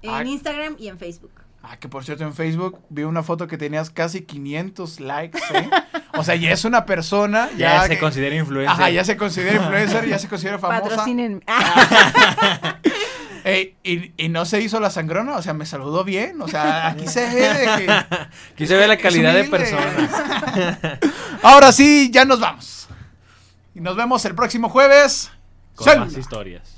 En Ah. Instagram y en Facebook. Ah, que por cierto en Facebook vi una foto que tenías casi 500 likes, ¿eh? O sea, ya es una persona. *laughs* Ya, Ya, se que- considera influencer. Ajá, ya se considera *laughs* influencer, ya se considera famosa. Patrocinen. *laughs* Ey, y, y no se hizo la sangrona, o sea, me saludó bien. O sea, aquí se ve de que. Aquí se ve la calidad de persona. Ahora sí, ya nos vamos. Y nos vemos el próximo jueves. Con más historias.